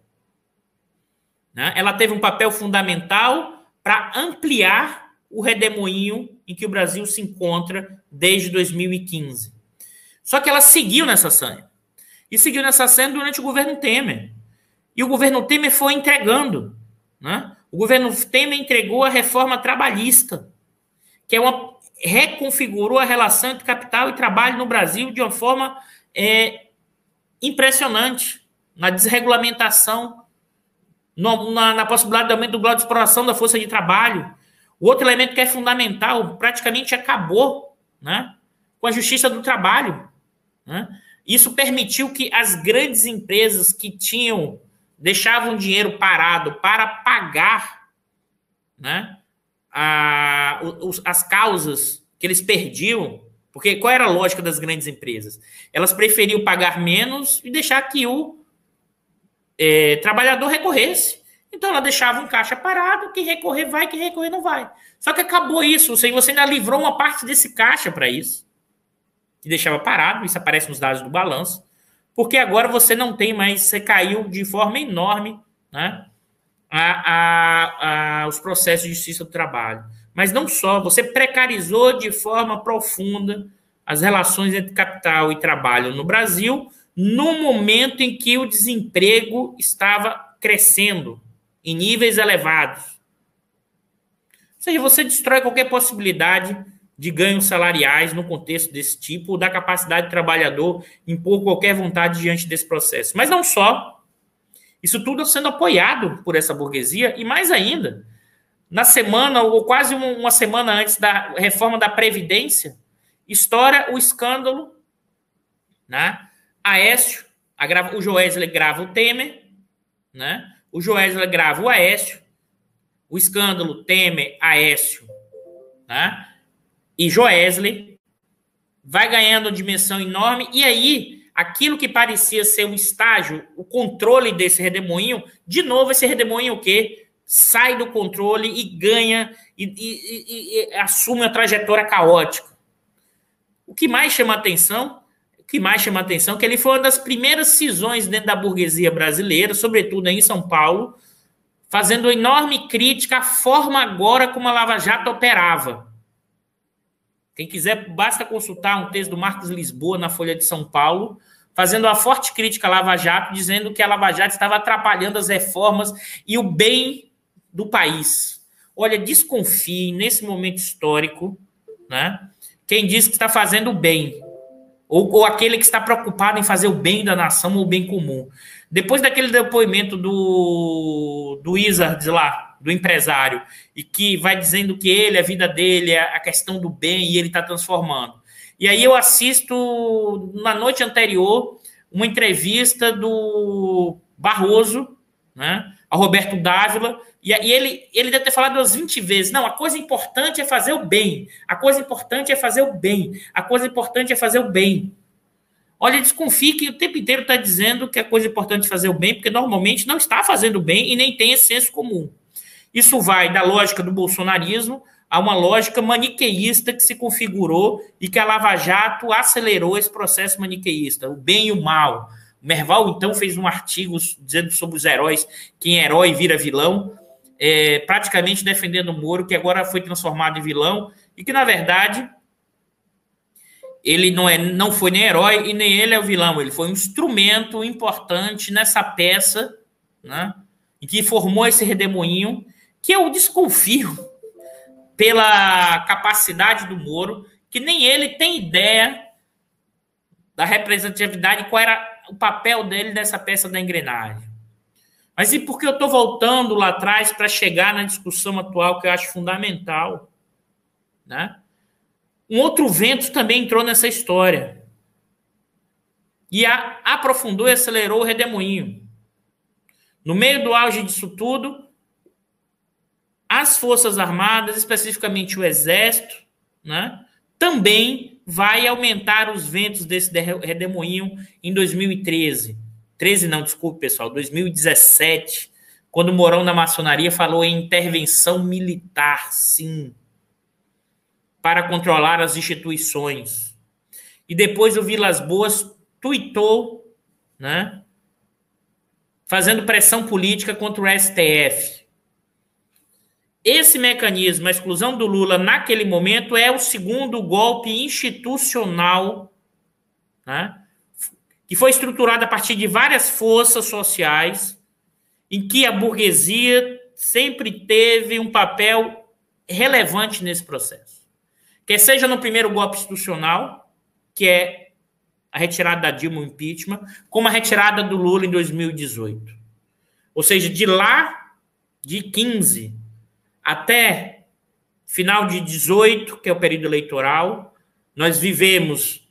né, ela teve um papel fundamental para ampliar o redemoinho em que o Brasil se encontra desde 2015. Só que ela seguiu nessa sanha. E seguiu nessa sanha durante o governo Temer. E o governo Temer foi entregando. Né? O governo Temer entregou a reforma trabalhista, que é uma reconfigurou a relação entre capital e trabalho no Brasil de uma forma é, impressionante na desregulamentação, no, na, na, possibilidade de aumento do grau de exploração da força de trabalho, o outro elemento que é fundamental, praticamente acabou né, com a justiça do trabalho. Né? Isso permitiu que as grandes empresas que tinham, deixavam dinheiro parado para pagar né, a, os, as causas que eles perdiam, porque qual era a lógica das grandes empresas? Elas preferiam pagar menos e deixar que o é, trabalhador recorresse. Então ela deixava um caixa parado, quem recorrer vai, quem recorrer não vai. Só que acabou isso, você ainda livrou uma parte desse caixa para isso, que deixava parado, isso aparece nos dados do balanço, porque agora você não tem mais, você caiu de forma enorme né, a, a, a, os processos de justiça do trabalho. Mas não só, você precarizou de forma profunda as relações entre capital e trabalho no Brasil, no momento em que o desemprego estava crescendo em níveis elevados. Ou seja, você destrói qualquer possibilidade de ganhos salariais no contexto desse tipo, da capacidade do trabalhador impor qualquer vontade diante desse processo. Mas não só. Isso tudo sendo apoiado por essa burguesia, e mais ainda, na semana, ou quase uma semana antes da reforma da Previdência, estoura o escândalo, né? Aécio, o Joesley grava o Temer, né? O Joesley grava o Aécio, o escândalo Temer, Aécio, né? E Joesley vai ganhando uma dimensão enorme, e aí aquilo que parecia ser um estágio, o controle desse redemoinho, de novo esse redemoinho o quê? Sai do controle e ganha e, e, e, e assume uma trajetória caótica. O que mais chama atenção que mais chama atenção, que ele foi uma das primeiras cisões dentro da burguesia brasileira, sobretudo em São Paulo, fazendo enorme crítica à forma agora como a Lava Jato operava. Quem quiser, basta consultar um texto do Marcos Lisboa na Folha de São Paulo, fazendo uma forte crítica à Lava Jato, dizendo que a Lava Jato estava atrapalhando as reformas e o bem do país. Olha, desconfie nesse momento histórico, né? Quem diz que está fazendo o bem, ou, ou aquele que está preocupado em fazer o bem da nação ou o bem comum. Depois daquele depoimento do, do Wizard lá, do empresário, e que vai dizendo que ele, a vida dele, é a questão do bem, e ele está transformando. E aí eu assisto, na noite anterior, uma entrevista do Barroso, né, a Roberto Dávila, e, ele, ele deve ter falado umas 20 vezes, não, a coisa importante é fazer o bem, a coisa importante é fazer o bem, a coisa importante é fazer o bem. Olha, desconfie que o tempo inteiro está dizendo que é coisa importante fazer o bem, porque normalmente não está fazendo bem e nem tem esse senso comum. Isso vai da lógica do bolsonarismo a uma lógica maniqueísta que se configurou e que a Lava Jato acelerou esse processo maniqueísta, o bem e o mal. O Merval, então, fez um artigo dizendo sobre os heróis, quem é herói vira vilão, é, praticamente defendendo o Moro, que agora foi transformado em vilão, e que, na verdade, ele não, é, não foi nem herói e nem ele é o vilão. Ele foi um instrumento importante nessa peça, né? E que formou esse redemoinho, que eu desconfio pela capacidade do Moro, que nem ele tem ideia da representatividade, qual era o papel dele nessa peça da engrenagem. Mas e por que eu estou voltando lá atrás para chegar na discussão atual que eu acho fundamental, né? Um outro vento também entrou nessa história. E a, aprofundou e acelerou o redemoinho. No meio do auge disso tudo, as Forças Armadas, especificamente o Exército, né, também vai aumentar os ventos desse redemoinho em 2013. 13 não, desculpe, pessoal, 2017, quando o Morão da Maçonaria falou em intervenção militar, sim para controlar as instituições. E depois o Vilas Boas tuitou, né, fazendo pressão política contra o STF. Esse mecanismo, a exclusão do Lula naquele momento, é o segundo golpe institucional, né, que foi estruturado a partir de várias forças sociais, em que a burguesia sempre teve um papel relevante nesse processo. Quer seja no primeiro golpe institucional, que é a retirada da Dilma, o impeachment, como a retirada do Lula em 2018. Ou seja, de lá, de 15 até final de 18, que é o período eleitoral, nós vivemos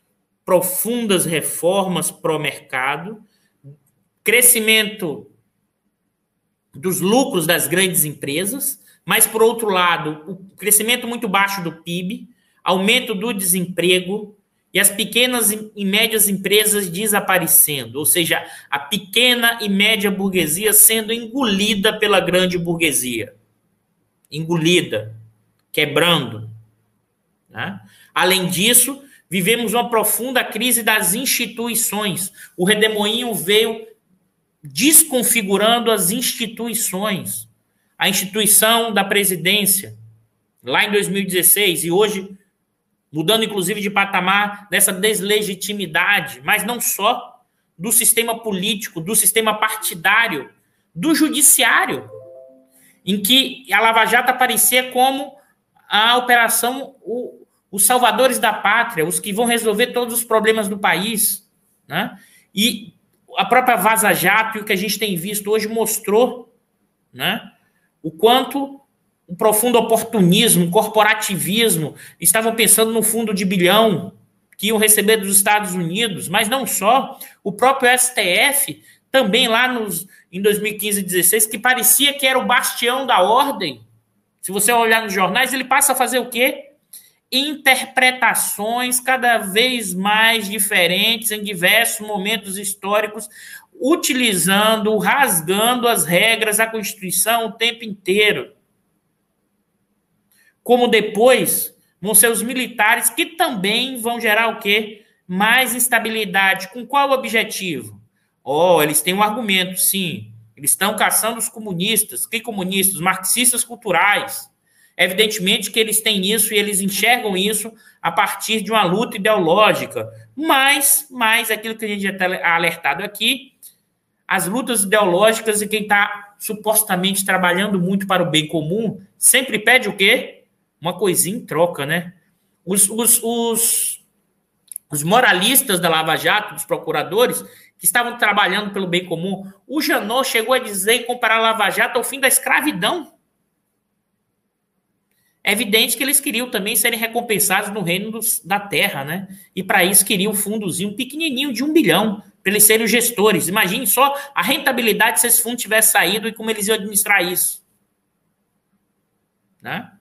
profundas reformas pró-mercado, crescimento dos lucros das grandes empresas, mas, por outro lado, o crescimento muito baixo do PIB, aumento do desemprego e as pequenas e médias empresas desaparecendo, ou seja, a pequena e média burguesia sendo engolida pela grande burguesia. Engolida, quebrando. Né? Além disso, vivemos uma profunda crise das instituições. O redemoinho veio desconfigurando as instituições. A instituição da presidência, lá em 2016, e hoje mudando inclusive de patamar dessa deslegitimidade, mas não só do sistema político, do sistema partidário, do judiciário, em que a Lava Jato aparecia como a operação o, os salvadores da pátria, os que vão resolver todos os problemas do país, né? E a própria Vaza Jato, o que a gente tem visto hoje mostrou, né? O quanto um profundo oportunismo, corporativismo, estavam pensando no fundo de bilhão que iam receber dos Estados Unidos, mas não só, o próprio STF, também lá nos, em 2015 e 2016, que parecia que era o bastião da ordem. Se você olhar nos jornais, ele passa a fazer o quê? Interpretações cada vez mais diferentes em diversos momentos históricos, utilizando, rasgando as regras da Constituição o tempo inteiro como depois vão ser os militares que também vão gerar o quê? Mais instabilidade. Com qual objetivo? Oh, eles têm um argumento, sim. Eles estão caçando os comunistas. Que comunistas? Marxistas culturais. Evidentemente que eles têm isso e eles enxergam isso a partir de uma luta ideológica. Mas, mas aquilo que a gente já está alertado aqui, as lutas ideológicas e quem está supostamente trabalhando muito para o bem comum sempre pede o quê? Uma coisinha em troca, né? Os, os, os, os moralistas da Lava Jato, dos procuradores, que estavam trabalhando pelo bem comum, o Janot chegou a dizer e comparar a Lava Jato ao fim da escravidão. É evidente que eles queriam também serem recompensados no reino dos, da terra, né? E para isso queriam um fundozinho pequenininho de um bilhão, para eles serem os gestores. Imagine só a rentabilidade se esse fundo tivesse saído e como eles iam administrar isso. Né?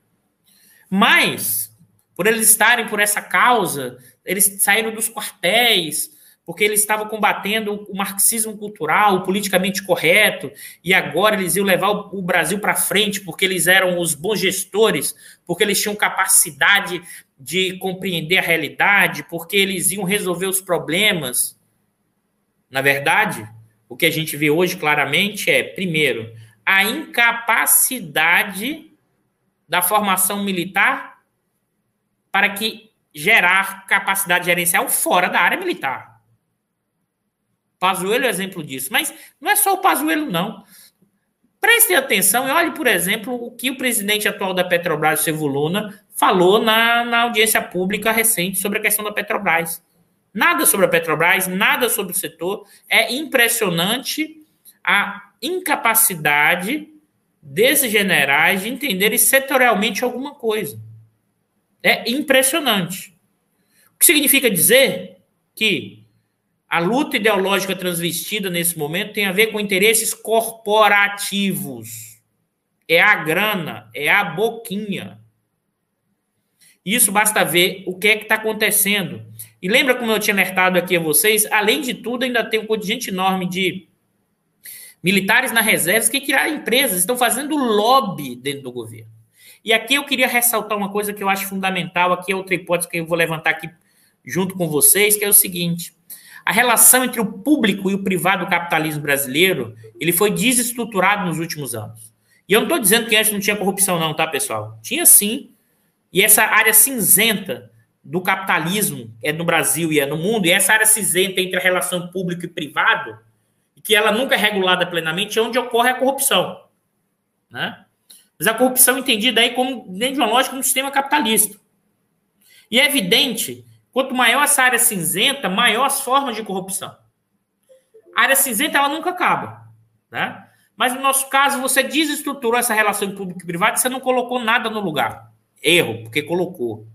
Mas, por eles estarem por essa causa, eles saíram dos quartéis, porque eles estavam combatendo o marxismo cultural, o politicamente correto, e agora eles iam levar o Brasil para frente, porque eles eram os bons gestores, porque eles tinham capacidade de compreender a realidade, porque eles iam resolver os problemas. Na verdade, o que a gente vê hoje claramente é, primeiro, a incapacidade da formação militar para que gerar capacidade gerencial fora da área militar. Pazuello é exemplo disso. Mas não é só o Pazuello, não. Prestem atenção e olhe, por exemplo, o que o presidente atual da Petrobras, Silvio Luna, falou na, na audiência pública recente sobre a questão da Petrobras. Nada sobre a Petrobras, nada sobre o setor. É impressionante a incapacidade desses generais de entenderem setorialmente alguma coisa. É impressionante. O que significa dizer que a luta ideológica transvestida nesse momento tem a ver com interesses corporativos. É a grana, é a boquinha. Isso basta ver o que é que está acontecendo. E lembra como eu tinha alertado aqui a vocês? Além de tudo, ainda tem um contingente enorme de militares na reserva que criaram empresas, estão fazendo lobby dentro do governo. E aqui eu queria ressaltar uma coisa que eu acho fundamental, aqui é outra hipótese que eu vou levantar aqui junto com vocês, que é o seguinte: a relação entre o público e o privado do capitalismo brasileiro, ele foi desestruturado nos últimos anos. E eu não estou dizendo que antes não tinha corrupção não, tá, pessoal? Tinha sim. E essa área cinzenta do capitalismo é no Brasil e é no mundo, e essa área cinzenta entre a relação público e privado, que ela nunca é regulada plenamente, é onde ocorre a corrupção. Né? Mas a corrupção entendida aí como dentro de uma lógica um sistema capitalista. E é evidente Quanto maior essa área cinzenta, maior as formas de corrupção. A área cinzenta ela nunca acaba, né? Mas no nosso caso, você desestruturou essa relação público e privado você não colocou nada no lugar. Erro, porque colocou.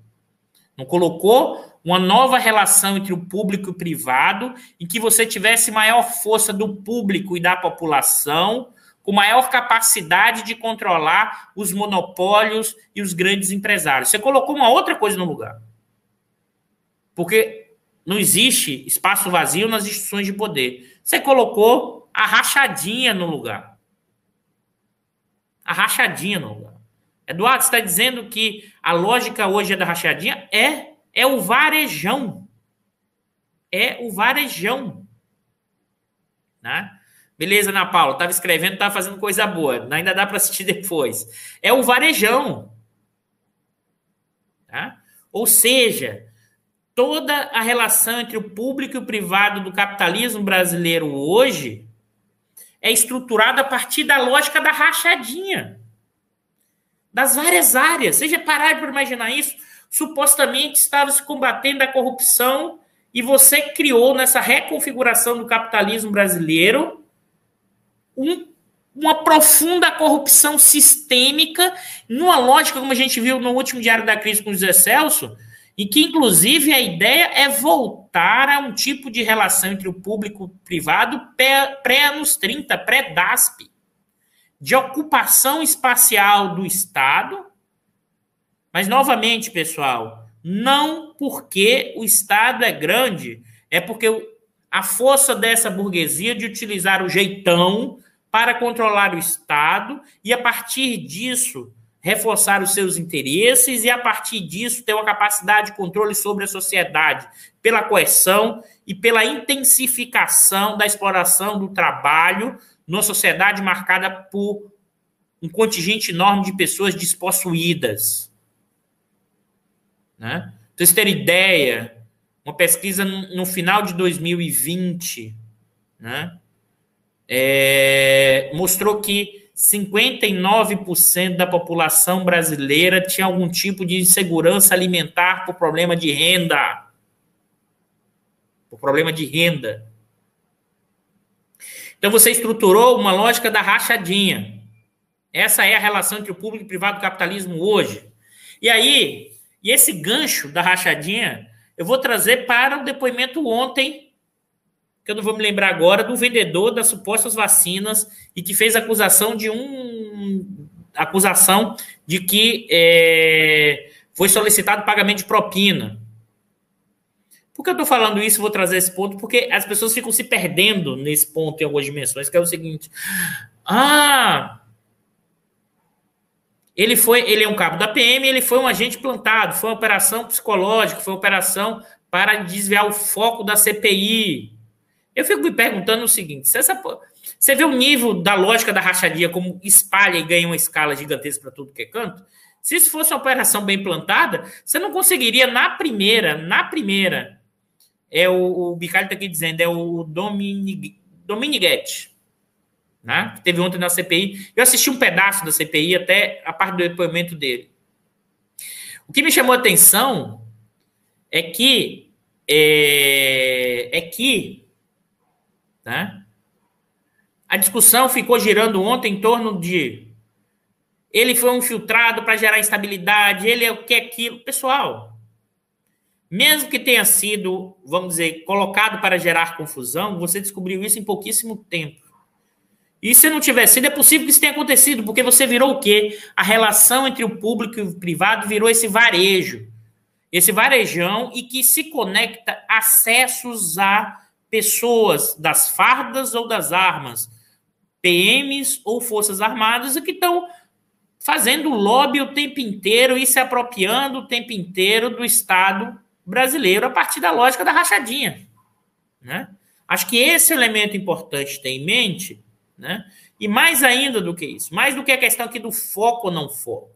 Não colocou uma nova relação entre o público e o privado, em que você tivesse maior força do público e da população, com maior capacidade de controlar os monopólios e os grandes empresários. Você colocou uma outra coisa no lugar. Porque não existe espaço vazio nas instituições de poder. Você colocou a rachadinha no lugar. A rachadinha no lugar. Eduardo, você está dizendo que a lógica hoje é da rachadinha? É. É o varejão. É o varejão. Né? Beleza, Ana Paula. Estava escrevendo, estava fazendo coisa boa. Ainda dá para assistir depois. É o varejão. Tá? Ou seja, toda a relação entre o público e o privado do capitalismo brasileiro hoje é estruturada a partir da lógica da rachadinha. Das várias áreas. Vocês já pararam para imaginar isso? Supostamente estava se combatendo a corrupção e você criou nessa reconfiguração do capitalismo brasileiro um, uma profunda corrupção sistêmica, numa lógica, como a gente viu no último Diário da Crise com o José Celso, e que, inclusive, a ideia é voltar a um tipo de relação entre o público e o privado pré-anos 30, pré-DASP, de ocupação espacial do Estado. Mas, novamente, pessoal, não porque o Estado é grande, é porque a força dessa burguesia de utilizar o jeitão para controlar o Estado e, a partir disso, reforçar os seus interesses e, a partir disso, ter uma capacidade de controle sobre a sociedade, pela coerção e pela intensificação da exploração do trabalho numa sociedade marcada por um contingente enorme de pessoas despossuídas. Né? Para vocês terem ideia, uma pesquisa no final de 2020 né, é, mostrou que 59% da população brasileira tinha algum tipo de insegurança alimentar por problema de renda. Por problema de renda. Então você estruturou uma lógica da rachadinha. Essa é a relação entre o público e o privado do capitalismo hoje. E aí, e esse gancho da rachadinha, eu vou trazer para o depoimento ontem que eu não vou me lembrar agora, do vendedor das supostas vacinas e que fez acusação de um acusação de que é, foi solicitado pagamento de propina. Por que eu estou falando isso? Vou trazer esse ponto porque as pessoas ficam se perdendo nesse ponto em algumas dimensões, que é o seguinte: ah, ele foi, ele é um cabo da PM, ele foi um agente plantado, foi uma operação psicológica, foi uma operação para desviar o foco da CPI. Eu fico me perguntando o seguinte: se essa, você vê o nível da lógica da rachadinha como espalha e ganha uma escala gigantesca para tudo que é canto? Se isso fosse uma operação bem plantada, você não conseguiria na primeira, na primeira, é o, o Bicalho está aqui dizendo, é o Domini, Dominiguete, né? que teve ontem na CPI. Eu assisti um pedaço da CPI até a parte do depoimento dele. O que me chamou a atenção é que é, é que né? A discussão ficou girando ontem em torno de ele foi um filtrado para gerar instabilidade, ele é o que é aquilo. Pessoal, mesmo que tenha sido, vamos dizer, colocado para gerar confusão, você descobriu isso em pouquíssimo tempo. E se não tiver sido, é possível que isso tenha acontecido, porque você virou o quê? A relação entre o público e o privado virou esse varejo. Esse varejão e que se conecta acessos a pessoas das fardas ou das armas, PMs ou Forças Armadas, que estão fazendo lobby o tempo inteiro e se apropriando o tempo inteiro do Estado brasileiro a partir da lógica da rachadinha. Né? Acho que esse elemento importante ter em mente, né? e mais ainda do que isso, mais do que a questão aqui do foco ou não foco.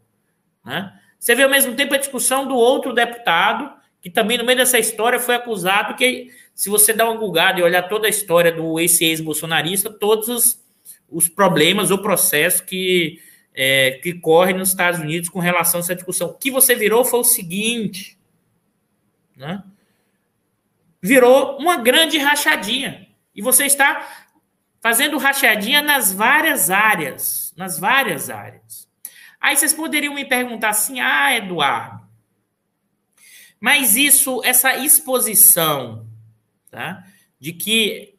Né? Você vê ao mesmo tempo a discussão do outro deputado, que também no meio dessa história foi acusado que se você dá uma gulgada e olhar toda a história do ex-bolsonarista, todos os, os, problemas ou processos que, é, que correm nos Estados Unidos com relação a essa discussão. O que você virou foi o seguinte, né? virou uma grande rachadinha. E você está fazendo rachadinha nas várias áreas, nas várias áreas. Aí vocês poderiam me perguntar assim, ah, Eduardo, mas isso, essa exposição tá? de que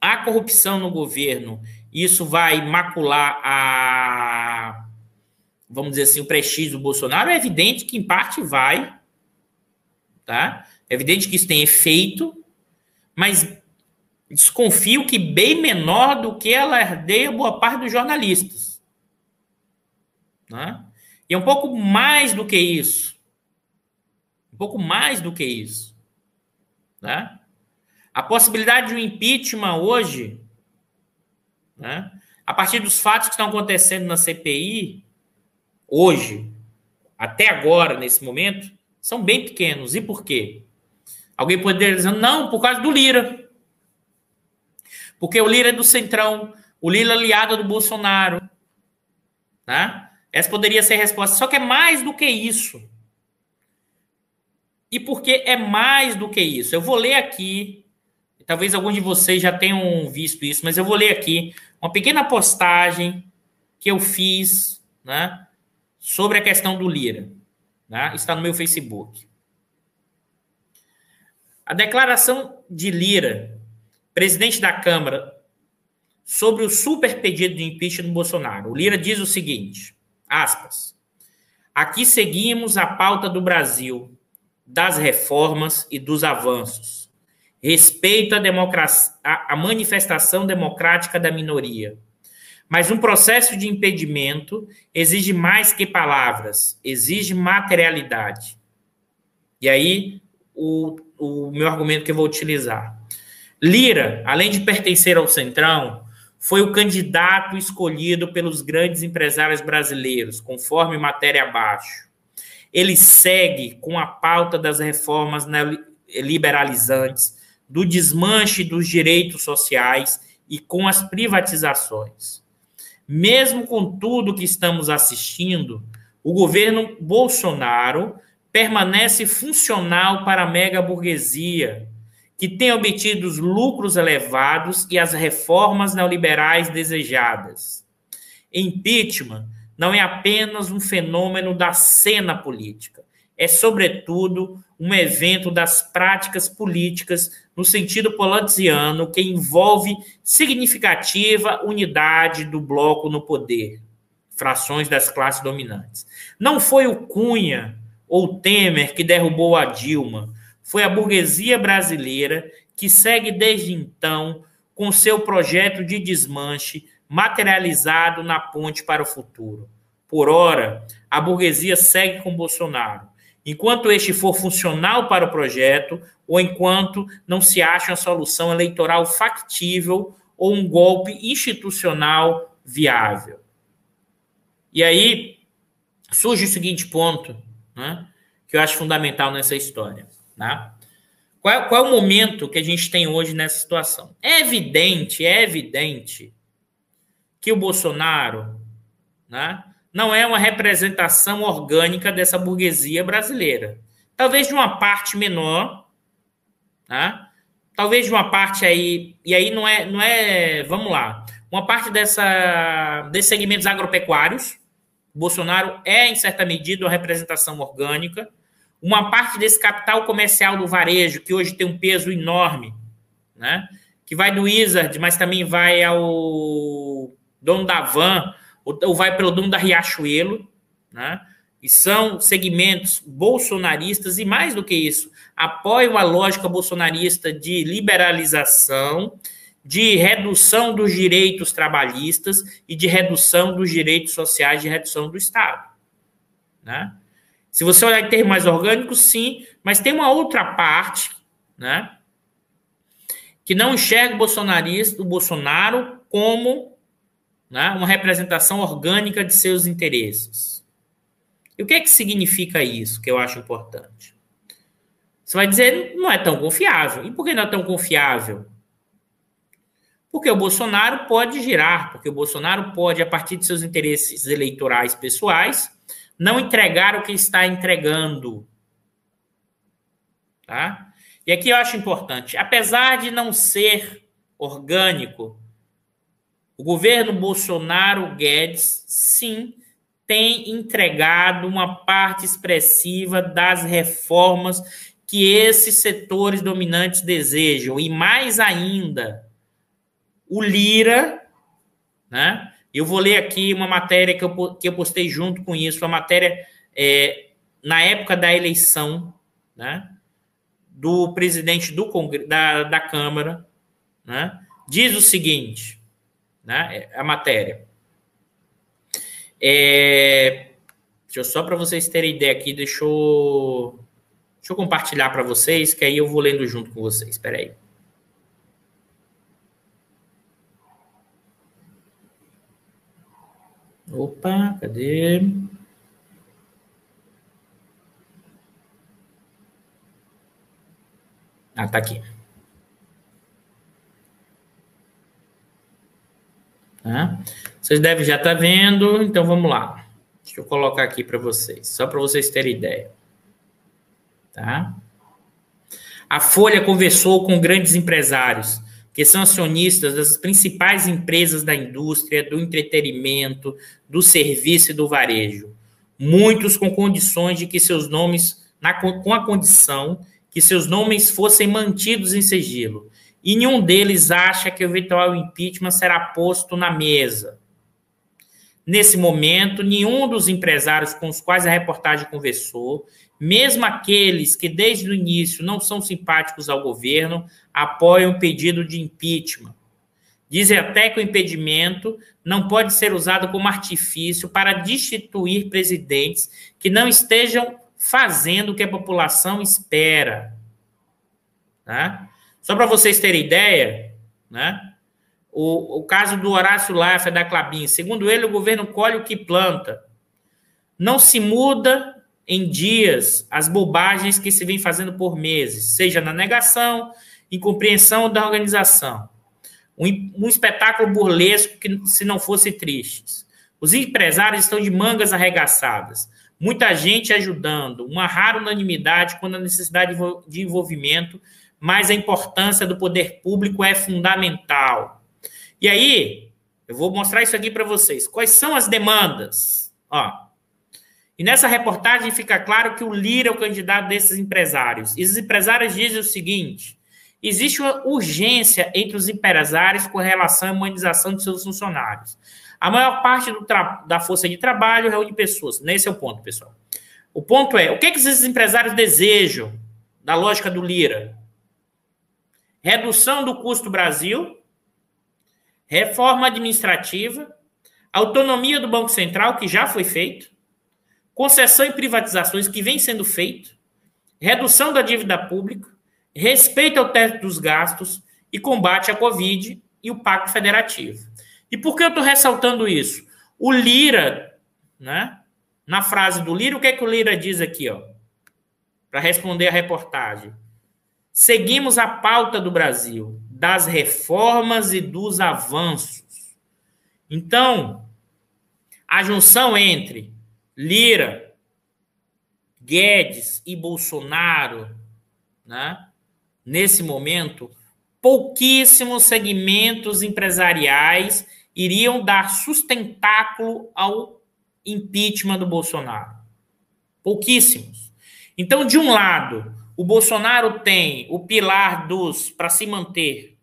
a corrupção no governo, isso vai macular a, vamos dizer assim, o prestígio do Bolsonaro, é evidente que em parte vai, tá? É evidente que isso tem efeito, mas desconfio que bem menor do que ela herdeia boa parte dos jornalistas. Né? E é um pouco mais do que isso. Um pouco mais do que isso. Né? A possibilidade de um impeachment hoje, né? a partir dos fatos que estão acontecendo na CPI, hoje, até agora, nesse momento, são bem pequenos. E por quê? Alguém poderia dizer, não, por causa do Lira. Porque o Lira é do Centrão, o Lira é aliado do Bolsonaro. Né? Essa poderia ser a resposta. Só que é mais do que isso. E porque é mais do que isso. Eu vou ler aqui, talvez alguns de vocês já tenham visto isso, mas eu vou ler aqui uma pequena postagem que eu fiz né, sobre a questão do Lira. Né, está no meu Facebook. A declaração de Lira, presidente da Câmara, sobre o super pedido de impeachment do Bolsonaro. O Lira diz o seguinte, aspas, aqui seguimos a pauta do Brasil, das reformas e dos avanços. Respeito à, democracia, à manifestação democrática da minoria. Mas um processo de impedimento exige mais que palavras, exige materialidade. E aí, o, o meu argumento que eu vou utilizar. Lira, além de pertencer ao Centrão, foi o candidato escolhido pelos grandes empresários brasileiros, conforme matéria abaixo. Ele segue com a pauta das reformas liberalizantes, do desmanche dos direitos sociais e com as privatizações. Mesmo com tudo que estamos assistindo, o governo Bolsonaro permanece funcional para a mega burguesia, que tem obtido os lucros elevados e as reformas neoliberais desejadas. Impeachment não é apenas um fenômeno da cena política, é, sobretudo, um evento das práticas políticas no sentido polanziano que envolve significativa unidade do bloco no poder, frações das classes dominantes. Não foi o Cunha ou Temer que derrubou a Dilma, foi a burguesia brasileira que segue desde então com seu projeto de desmanche materializado na ponte para o futuro. Por ora, a burguesia segue com Bolsonaro enquanto este for funcional para o projeto ou enquanto não se acha uma solução eleitoral factível ou um golpe institucional viável. E aí surge o seguinte ponto, né, que eu acho fundamental nessa história. Né? Qual, é, qual é o momento que a gente tem hoje nessa situação? É evidente, é evidente que o Bolsonaro, né, não é uma representação orgânica dessa burguesia brasileira. Talvez de uma parte menor, tá? talvez de uma parte aí, e aí não é, não é, vamos lá, uma parte dessa, desses segmentos agropecuários, Bolsonaro é, em certa medida, uma representação orgânica, uma parte desse capital comercial do varejo, que hoje tem um peso enorme, né? que vai do Wizard, mas também vai ao dono da Van, ou vai pelo dono da Riachuelo, né? E são segmentos bolsonaristas, e mais do que isso, apoiam a lógica bolsonarista de liberalização, de redução dos direitos trabalhistas e de redução dos direitos sociais, de redução do Estado. Né? Se você olhar em termos mais orgânicos, sim, mas tem uma outra parte, né? Que não enxerga o bolsonarista, o Bolsonaro como né, uma representação orgânica de seus interesses. E o que é que significa isso, que eu acho importante? Você vai dizer, não é tão confiável. E por que não é tão confiável? Porque o Bolsonaro pode girar, porque o Bolsonaro pode, a partir de seus interesses eleitorais pessoais, não entregar o que está entregando. Tá? E aqui eu acho importante, apesar de não ser orgânico, o governo Bolsonaro Guedes, sim, tem entregado uma parte expressiva das reformas que esses setores dominantes desejam. E mais ainda, o Lira, né? Eu vou ler aqui uma matéria que eu, que eu postei junto com isso, a matéria é, na época da eleição, né? Do presidente do Congresso, da, da Câmara, né? Diz o seguinte: né? A matéria. É, deixa eu, só para vocês terem ideia aqui, deixa eu, deixa eu compartilhar para vocês, que aí eu vou lendo junto com vocês. Espera aí. Opa, cadê? Ah, tá aqui. Tá? Vocês devem já estar tá vendo, então vamos lá. Deixa eu colocar aqui para vocês, só para vocês terem ideia. Tá? A Folha conversou com grandes empresários, que são acionistas das principais empresas da indústria, do entretenimento, do serviço e do varejo. Muitos com condições de que seus nomes, na, com a condição que seus nomes fossem mantidos em sigilo e nenhum deles acha que o eventual impeachment será posto na mesa. Nesse momento, nenhum dos empresários com os quais a reportagem conversou, mesmo aqueles que desde o início não são simpáticos ao governo, apoiam o pedido de impeachment. Dizem até que o impedimento não pode ser usado como artifício para destituir presidentes que não estejam fazendo o que a população espera. Né? Só para vocês terem ideia, né? o, o caso do Horácio Laffer da Clabin, segundo ele, o governo colhe o que planta. Não se muda em dias as bobagens que se vem fazendo por meses, seja na negação, incompreensão da organização. Um, um espetáculo burlesco que se não fosse triste. Os empresários estão de mangas arregaçadas. Muita gente ajudando, uma rara unanimidade quando a necessidade de envolvimento, mas a importância do poder público é fundamental. E aí, eu vou mostrar isso aqui para vocês. Quais são as demandas? Ó, e nessa reportagem fica claro que o Lira é o candidato desses empresários. E os empresários dizem o seguinte: existe uma urgência entre os empresários com relação à imunização de seus funcionários. A maior parte da força de trabalho reúne pessoas. Nesse é o ponto, pessoal. O ponto é: o que, é que esses empresários desejam da lógica do Lira? Redução do custo Brasil, reforma administrativa, autonomia do Banco Central, que já foi feito, concessão e privatizações que vem sendo feito, redução da dívida pública, respeito ao teto dos gastos e combate à Covid e o Pacto Federativo. E por que eu estou ressaltando isso? O Lira, né? Na frase do Lira, o que é que o Lira diz aqui, ó? Para responder a reportagem. Seguimos a pauta do Brasil, das reformas e dos avanços. Então, a junção entre Lira, Guedes e Bolsonaro, né? nesse momento, pouquíssimos segmentos empresariais iriam dar sustentáculo ao impeachment do Bolsonaro. Pouquíssimos. Então, de um lado, o Bolsonaro tem o pilar dos para se manter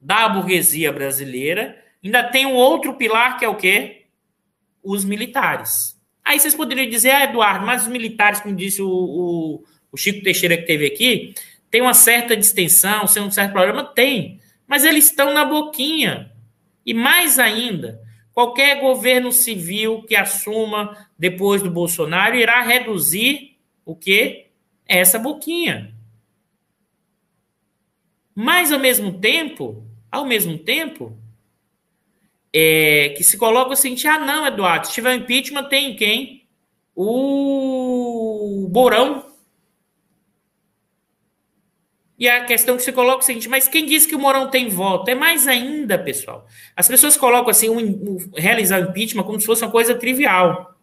da burguesia brasileira, ainda tem um outro pilar que é o quê? Os militares. Aí vocês poderiam dizer, ah, Eduardo, mas os militares, como disse o, o, o Chico Teixeira que teve aqui, tem uma certa distensão, tem um certo problema? Tem. Mas eles estão na boquinha. E mais ainda, qualquer governo civil que assuma depois do Bolsonaro irá reduzir o quê? Essa boquinha. Mas ao mesmo tempo, ao mesmo tempo, é, que se coloca o seguinte: ah, não, Eduardo, se tiver impeachment, tem quem? O Borão. E a questão que se coloca é o seguinte: mas quem disse que o Morão tem voto? É mais ainda, pessoal. As pessoas colocam assim, um, realizar o impeachment como se fosse uma coisa trivial.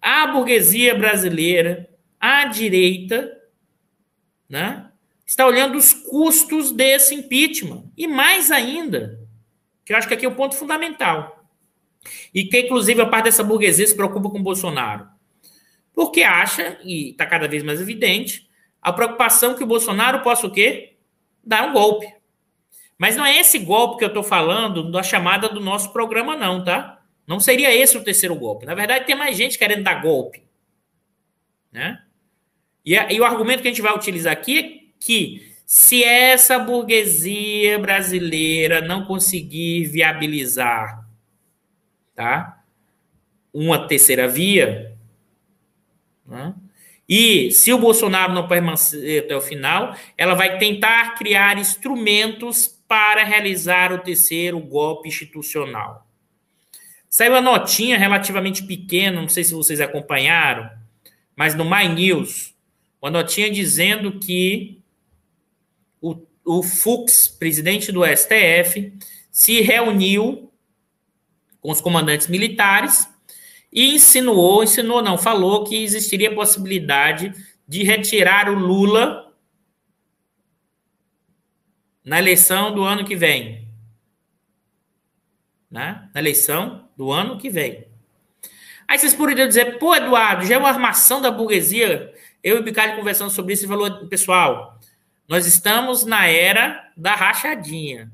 A burguesia brasileira, a direita, né, está olhando os custos desse impeachment. E mais ainda, que eu acho que aqui é o ponto fundamental. E que, inclusive, a parte dessa burguesia se preocupa com Bolsonaro. Porque acha, e está cada vez mais evidente, a preocupação que o Bolsonaro possa o quê? Dar um golpe. Mas não é esse golpe que eu estou falando da chamada do nosso programa, não, tá? Não seria esse o terceiro golpe. Na verdade, tem mais gente querendo dar golpe. Né? E, a, e o argumento que a gente vai utilizar aqui é que se essa burguesia brasileira não conseguir viabilizar tá, uma terceira via, né, e se o Bolsonaro não permanecer até o final, ela vai tentar criar instrumentos para realizar o terceiro golpe institucional. Saiu uma notinha relativamente pequena, não sei se vocês acompanharam, mas no My News, uma notinha dizendo que o, o Fux, presidente do STF, se reuniu com os comandantes militares e insinuou, insinuou não, falou que existiria a possibilidade de retirar o Lula na eleição do ano que vem. Né? Na eleição do ano que vem. Aí vocês poderiam dizer, pô, Eduardo, já é uma armação da burguesia. Eu e o Bicalho conversando sobre isso e falou, pessoal, nós estamos na era da rachadinha.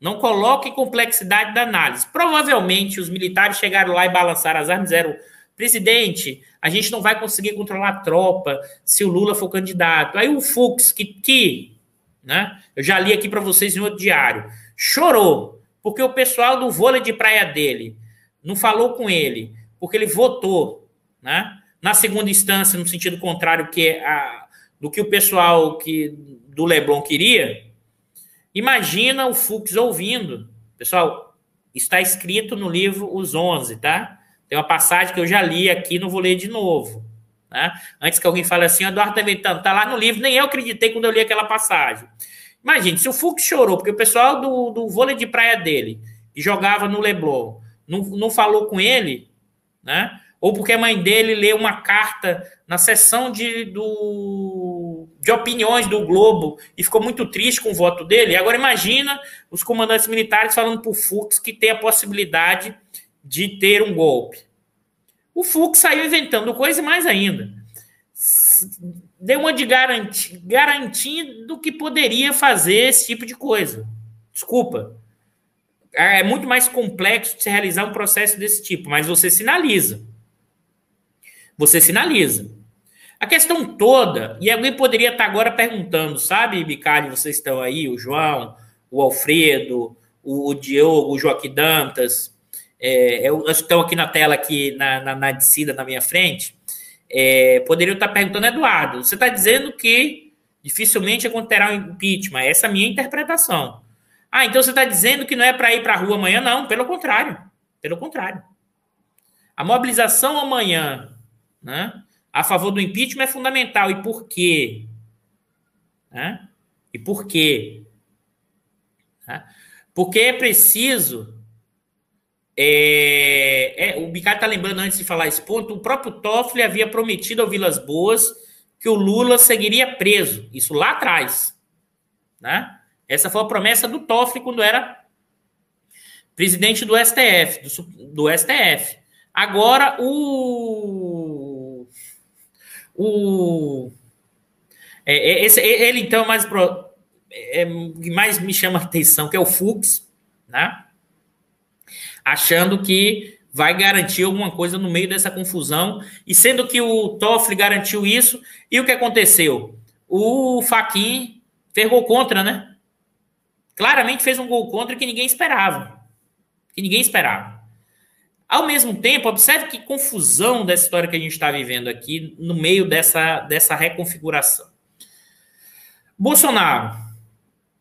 Não coloque complexidade da análise. Provavelmente os militares chegaram lá e balançaram as armas e disseram: presidente, a gente não vai conseguir controlar a tropa se o Lula for candidato. Aí o Fux, que, que né, eu já li aqui para vocês em outro diário, chorou, porque o pessoal do vôlei de praia dele não falou com ele, porque ele votou, né? Na segunda instância, no sentido contrário que a, do que o pessoal que do Leblon queria, imagina o Fux ouvindo. Pessoal, está escrito no livro Os Onze, tá? Tem uma passagem que eu já li aqui, não vou ler de novo. Né? Antes que alguém fale assim, Eduardo está está lá no livro, nem eu acreditei quando eu li aquela passagem. Imagine, se o Fux chorou, porque o pessoal do, do vôlei de praia dele, que jogava no Leblon, não, não falou com ele, né? Ou porque a mãe dele leu uma carta na sessão de, do, de opiniões do Globo e ficou muito triste com o voto dele. Agora imagina os comandantes militares falando para o Fux que tem a possibilidade de ter um golpe. O Fux saiu inventando coisa mais ainda. Deu uma de garantia do que poderia fazer esse tipo de coisa. Desculpa. É muito mais complexo de se realizar um processo desse tipo, mas você sinaliza. Você sinaliza. A questão toda, e alguém poderia estar agora perguntando, sabe, Bicalho, vocês estão aí, o João, o Alfredo, o, Diogo, o Joaquim Dantas, é, eu, estão aqui na tela, aqui na, na, na descida na minha frente, é, poderiam estar perguntando, Eduardo, você está dizendo que dificilmente acontecerá um impeachment. Essa é a minha interpretação. Ah, então você está dizendo que não é para ir para a rua amanhã? Não, pelo contrário. Pelo contrário. A mobilização amanhã né, a favor do impeachment é fundamental. E por quê? Né? E por quê? Né? Porque é preciso. É, é, o Bicard está lembrando antes de falar esse ponto, o próprio Toffoli havia prometido ao Vilas Boas que o Lula seguiria preso. Isso lá atrás. Né? Essa foi a promessa do Toffoli quando era presidente do STF, do, do STF. Agora, o. O. É, é esse, ele, então, é mais. Pro, é, mais me chama a atenção, que é o Fux, né? Achando que vai garantir alguma coisa no meio dessa confusão, e sendo que o Toffoli garantiu isso, e o que aconteceu? O Faquin ferrou contra, né? Claramente fez um gol contra que ninguém esperava. Que ninguém esperava. Ao mesmo tempo, observe que confusão dessa história que a gente está vivendo aqui no meio dessa, dessa reconfiguração. Bolsonaro,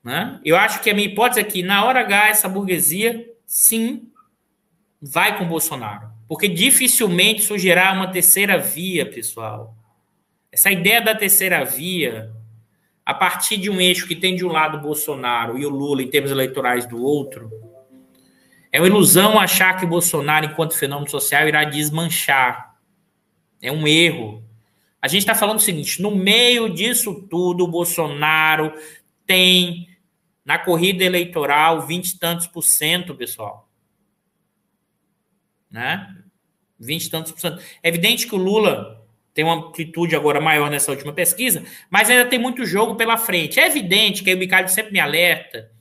né? Eu acho que a minha hipótese é que na hora H essa burguesia sim vai com Bolsonaro, porque dificilmente surgirá uma terceira via, pessoal. Essa ideia da terceira via, a partir de um eixo que tem de um lado Bolsonaro e o Lula em termos eleitorais do outro, é uma ilusão achar que Bolsonaro, enquanto fenômeno social, irá desmanchar. É um erro. A gente está falando o seguinte: no meio disso tudo, o Bolsonaro tem na corrida eleitoral 20 e tantos por cento, pessoal. Né? 20 e tantos por cento. É evidente que o Lula tem uma amplitude agora maior nessa última pesquisa, mas ainda tem muito jogo pela frente. É evidente que o Ricardo sempre me alerta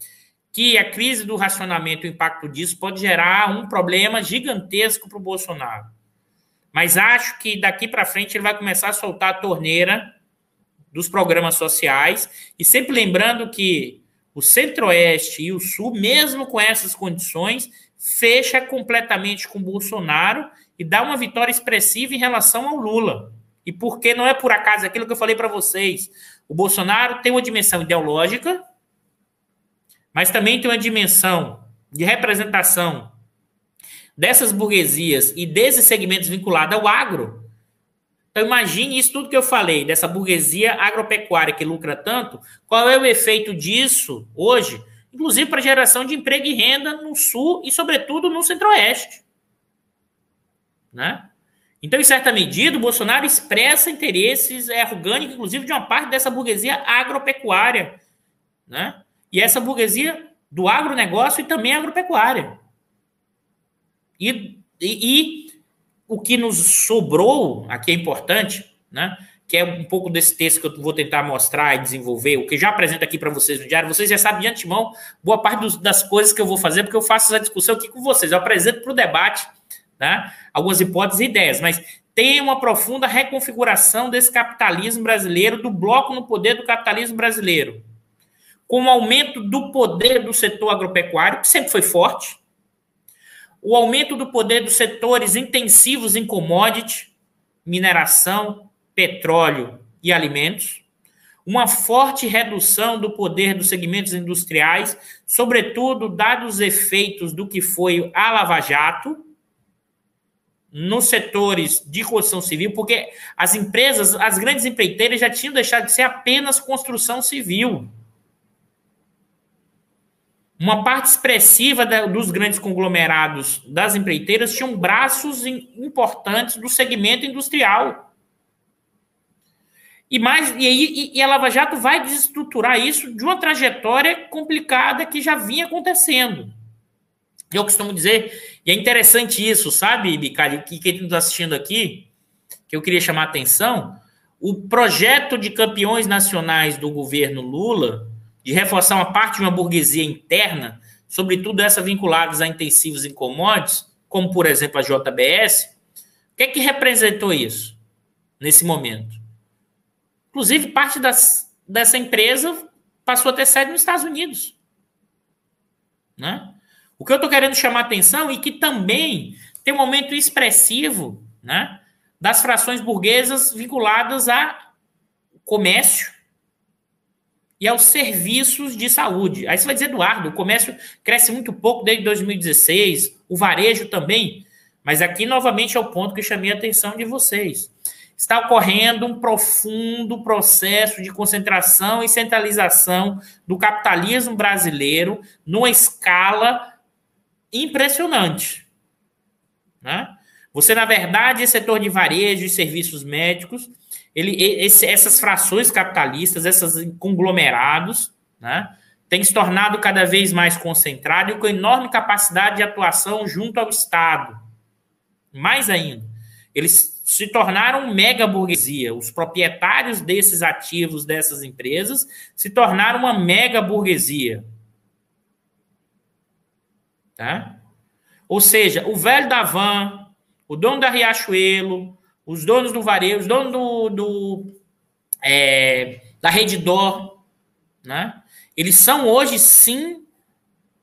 que a crise do racionamento, o impacto disso, pode gerar um problema gigantesco para o Bolsonaro. Mas acho que daqui para frente ele vai começar a soltar a torneira dos programas sociais, e sempre lembrando que o Centro-Oeste e o Sul, mesmo com essas condições, fecha completamente com Bolsonaro e dá uma vitória expressiva em relação ao Lula. E porque não é por acaso aquilo que eu falei para vocês. O Bolsonaro tem uma dimensão ideológica, mas também tem uma dimensão de representação dessas burguesias e desses segmentos vinculados ao agro. Então, imagine isso tudo que eu falei, dessa burguesia agropecuária que lucra tanto, qual é o efeito disso hoje, inclusive para geração de emprego e renda no Sul e, sobretudo, no Centro-Oeste. Né? Então, em certa medida, o Bolsonaro expressa interesses é, inclusive, de uma parte dessa burguesia agropecuária. Né? E essa burguesia do agronegócio e também agropecuária. E, e, e, o que nos sobrou, aqui é importante, né? que é um pouco desse texto que eu vou tentar mostrar e desenvolver, o que já apresento aqui para vocês no diário, vocês já sabem de antemão boa parte dos, das coisas que eu vou fazer, porque eu faço essa discussão aqui com vocês, eu apresento para o debate né? algumas hipóteses e ideias, mas tem uma profunda reconfiguração desse capitalismo brasileiro, do bloco no poder do capitalismo brasileiro com o aumento do poder do setor agropecuário, que sempre foi forte, o aumento do poder dos setores intensivos em commodity, mineração, petróleo e alimentos, uma forte redução do poder dos segmentos industriais, sobretudo dados os efeitos do que foi a Lava Jato, nos setores de construção civil, porque as empresas, as grandes empreiteiras já tinham deixado de ser apenas construção civil. Uma parte expressiva dos grandes conglomerados das empreiteiras tinham braços importantes do segmento industrial. E, mais, e, aí, e a Lava Jato vai desestruturar isso de uma trajetória complicada que já vinha acontecendo. Eu costumo dizer, e é interessante isso, sabe, Bicalho, que quem está assistindo aqui, que eu queria chamar a atenção, o projeto de campeões nacionais do governo Lula, de reforçar uma parte de uma burguesia interna, sobretudo essa vinculadas a intensivos em commodities, como, por exemplo, a JBS, o que é que representou isso nesse momento? Inclusive, parte das, dessa empresa passou a ter sede nos Estados Unidos. Né? O que eu estou querendo chamar atenção e que também tem um momento expressivo né, das frações burguesas vinculadas a comércio e aos serviços de saúde. Aí você vai dizer, Eduardo, o comércio cresce muito pouco desde 2016, o varejo também, mas aqui novamente é o ponto que chamei a atenção de vocês. Está ocorrendo um profundo processo de concentração e centralização do capitalismo brasileiro numa escala impressionante. Né? Você, na verdade, setor de varejo e serviços médicos, ele, esse, essas frações capitalistas, esses conglomerados, né, têm se tornado cada vez mais concentrado e com enorme capacidade de atuação junto ao Estado. Mais ainda, eles se tornaram mega burguesia. Os proprietários desses ativos dessas empresas se tornaram uma mega burguesia. Tá? Ou seja, o velho da van, o dono da Riachuelo, os donos do varejo, os donos do, do é, da Redditor, né? Eles são hoje sim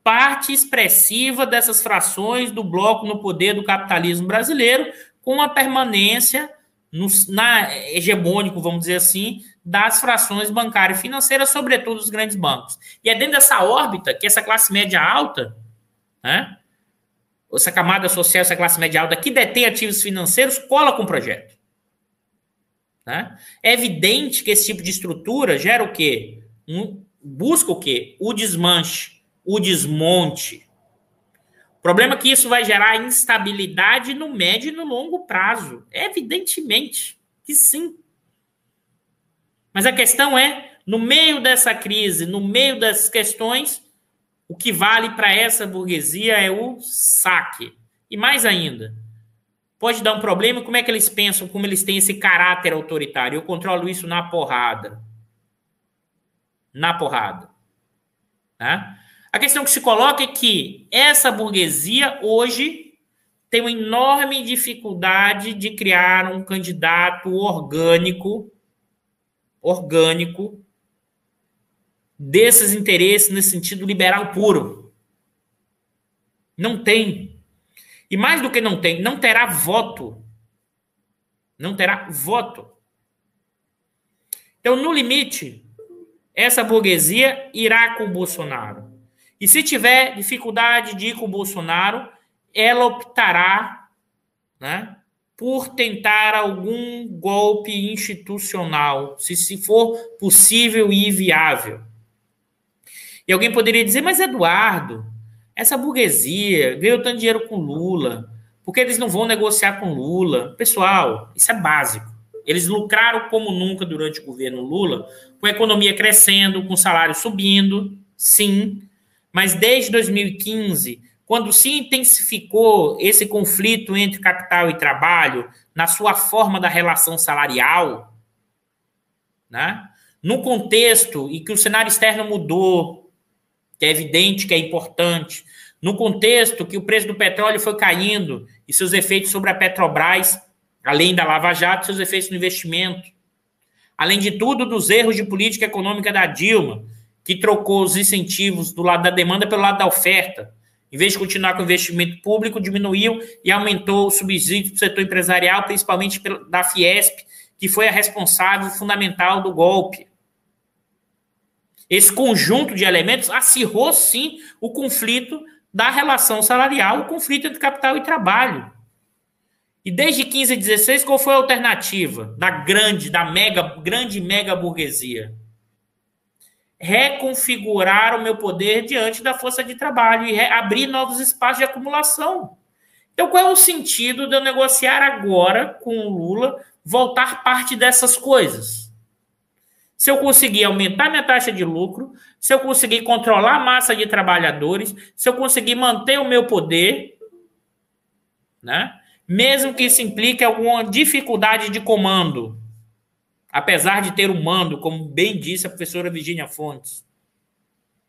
parte expressiva dessas frações do bloco no poder do capitalismo brasileiro, com a permanência no, na hegemônico, vamos dizer assim, das frações bancárias e financeiras, sobretudo os grandes bancos. E é dentro dessa órbita que essa classe média alta né? Essa camada social, essa classe média alta que detém ativos financeiros, cola com o projeto. Né? É evidente que esse tipo de estrutura gera o quê? Um, busca o quê? O desmanche, o desmonte. O problema é que isso vai gerar instabilidade no médio e no longo prazo. Evidentemente que sim. Mas a questão é, no meio dessa crise, no meio dessas questões, o que vale para essa burguesia é o saque. E mais ainda, pode dar um problema, como é que eles pensam, como eles têm esse caráter autoritário? Eu controlo isso na porrada. Na porrada. Tá? A questão que se coloca é que essa burguesia hoje tem uma enorme dificuldade de criar um candidato orgânico, orgânico, desses interesses nesse sentido liberal puro. Não tem. E mais do que não tem, não terá voto. Não terá voto. Então, no limite, essa burguesia irá com o Bolsonaro. E se tiver dificuldade de ir com o Bolsonaro, ela optará né, por tentar algum golpe institucional, se, se for possível e viável. E alguém poderia dizer, mas Eduardo, essa burguesia ganhou tanto dinheiro com Lula, por que eles não vão negociar com Lula? Pessoal, isso é básico. Eles lucraram como nunca durante o governo Lula, com a economia crescendo, com o salário subindo, sim. Mas desde 2015, quando se intensificou esse conflito entre capital e trabalho, na sua forma da relação salarial, né? no contexto em que o cenário externo mudou, que é evidente que é importante, no contexto que o preço do petróleo foi caindo e seus efeitos sobre a Petrobras, além da Lava Jato, seus efeitos no investimento. Além de tudo, dos erros de política econômica da Dilma, que trocou os incentivos do lado da demanda pelo lado da oferta. Em vez de continuar com o investimento público, diminuiu e aumentou o subsídio para o setor empresarial, principalmente da Fiesp, que foi a responsável fundamental do golpe. Esse conjunto de elementos acirrou, sim, o conflito da relação salarial, o conflito entre capital e trabalho. E desde 15 a 16, qual foi a alternativa da grande, da mega, grande mega burguesia? reconfigurar o meu poder diante da força de trabalho e abrir novos espaços de acumulação. Então, qual é o sentido de eu negociar agora com o Lula voltar parte dessas coisas? Se eu conseguir aumentar minha taxa de lucro, se eu conseguir controlar a massa de trabalhadores, se eu conseguir manter o meu poder, né? mesmo que isso implique alguma dificuldade de comando, apesar de ter o um mando, como bem disse a professora Virginia Fontes,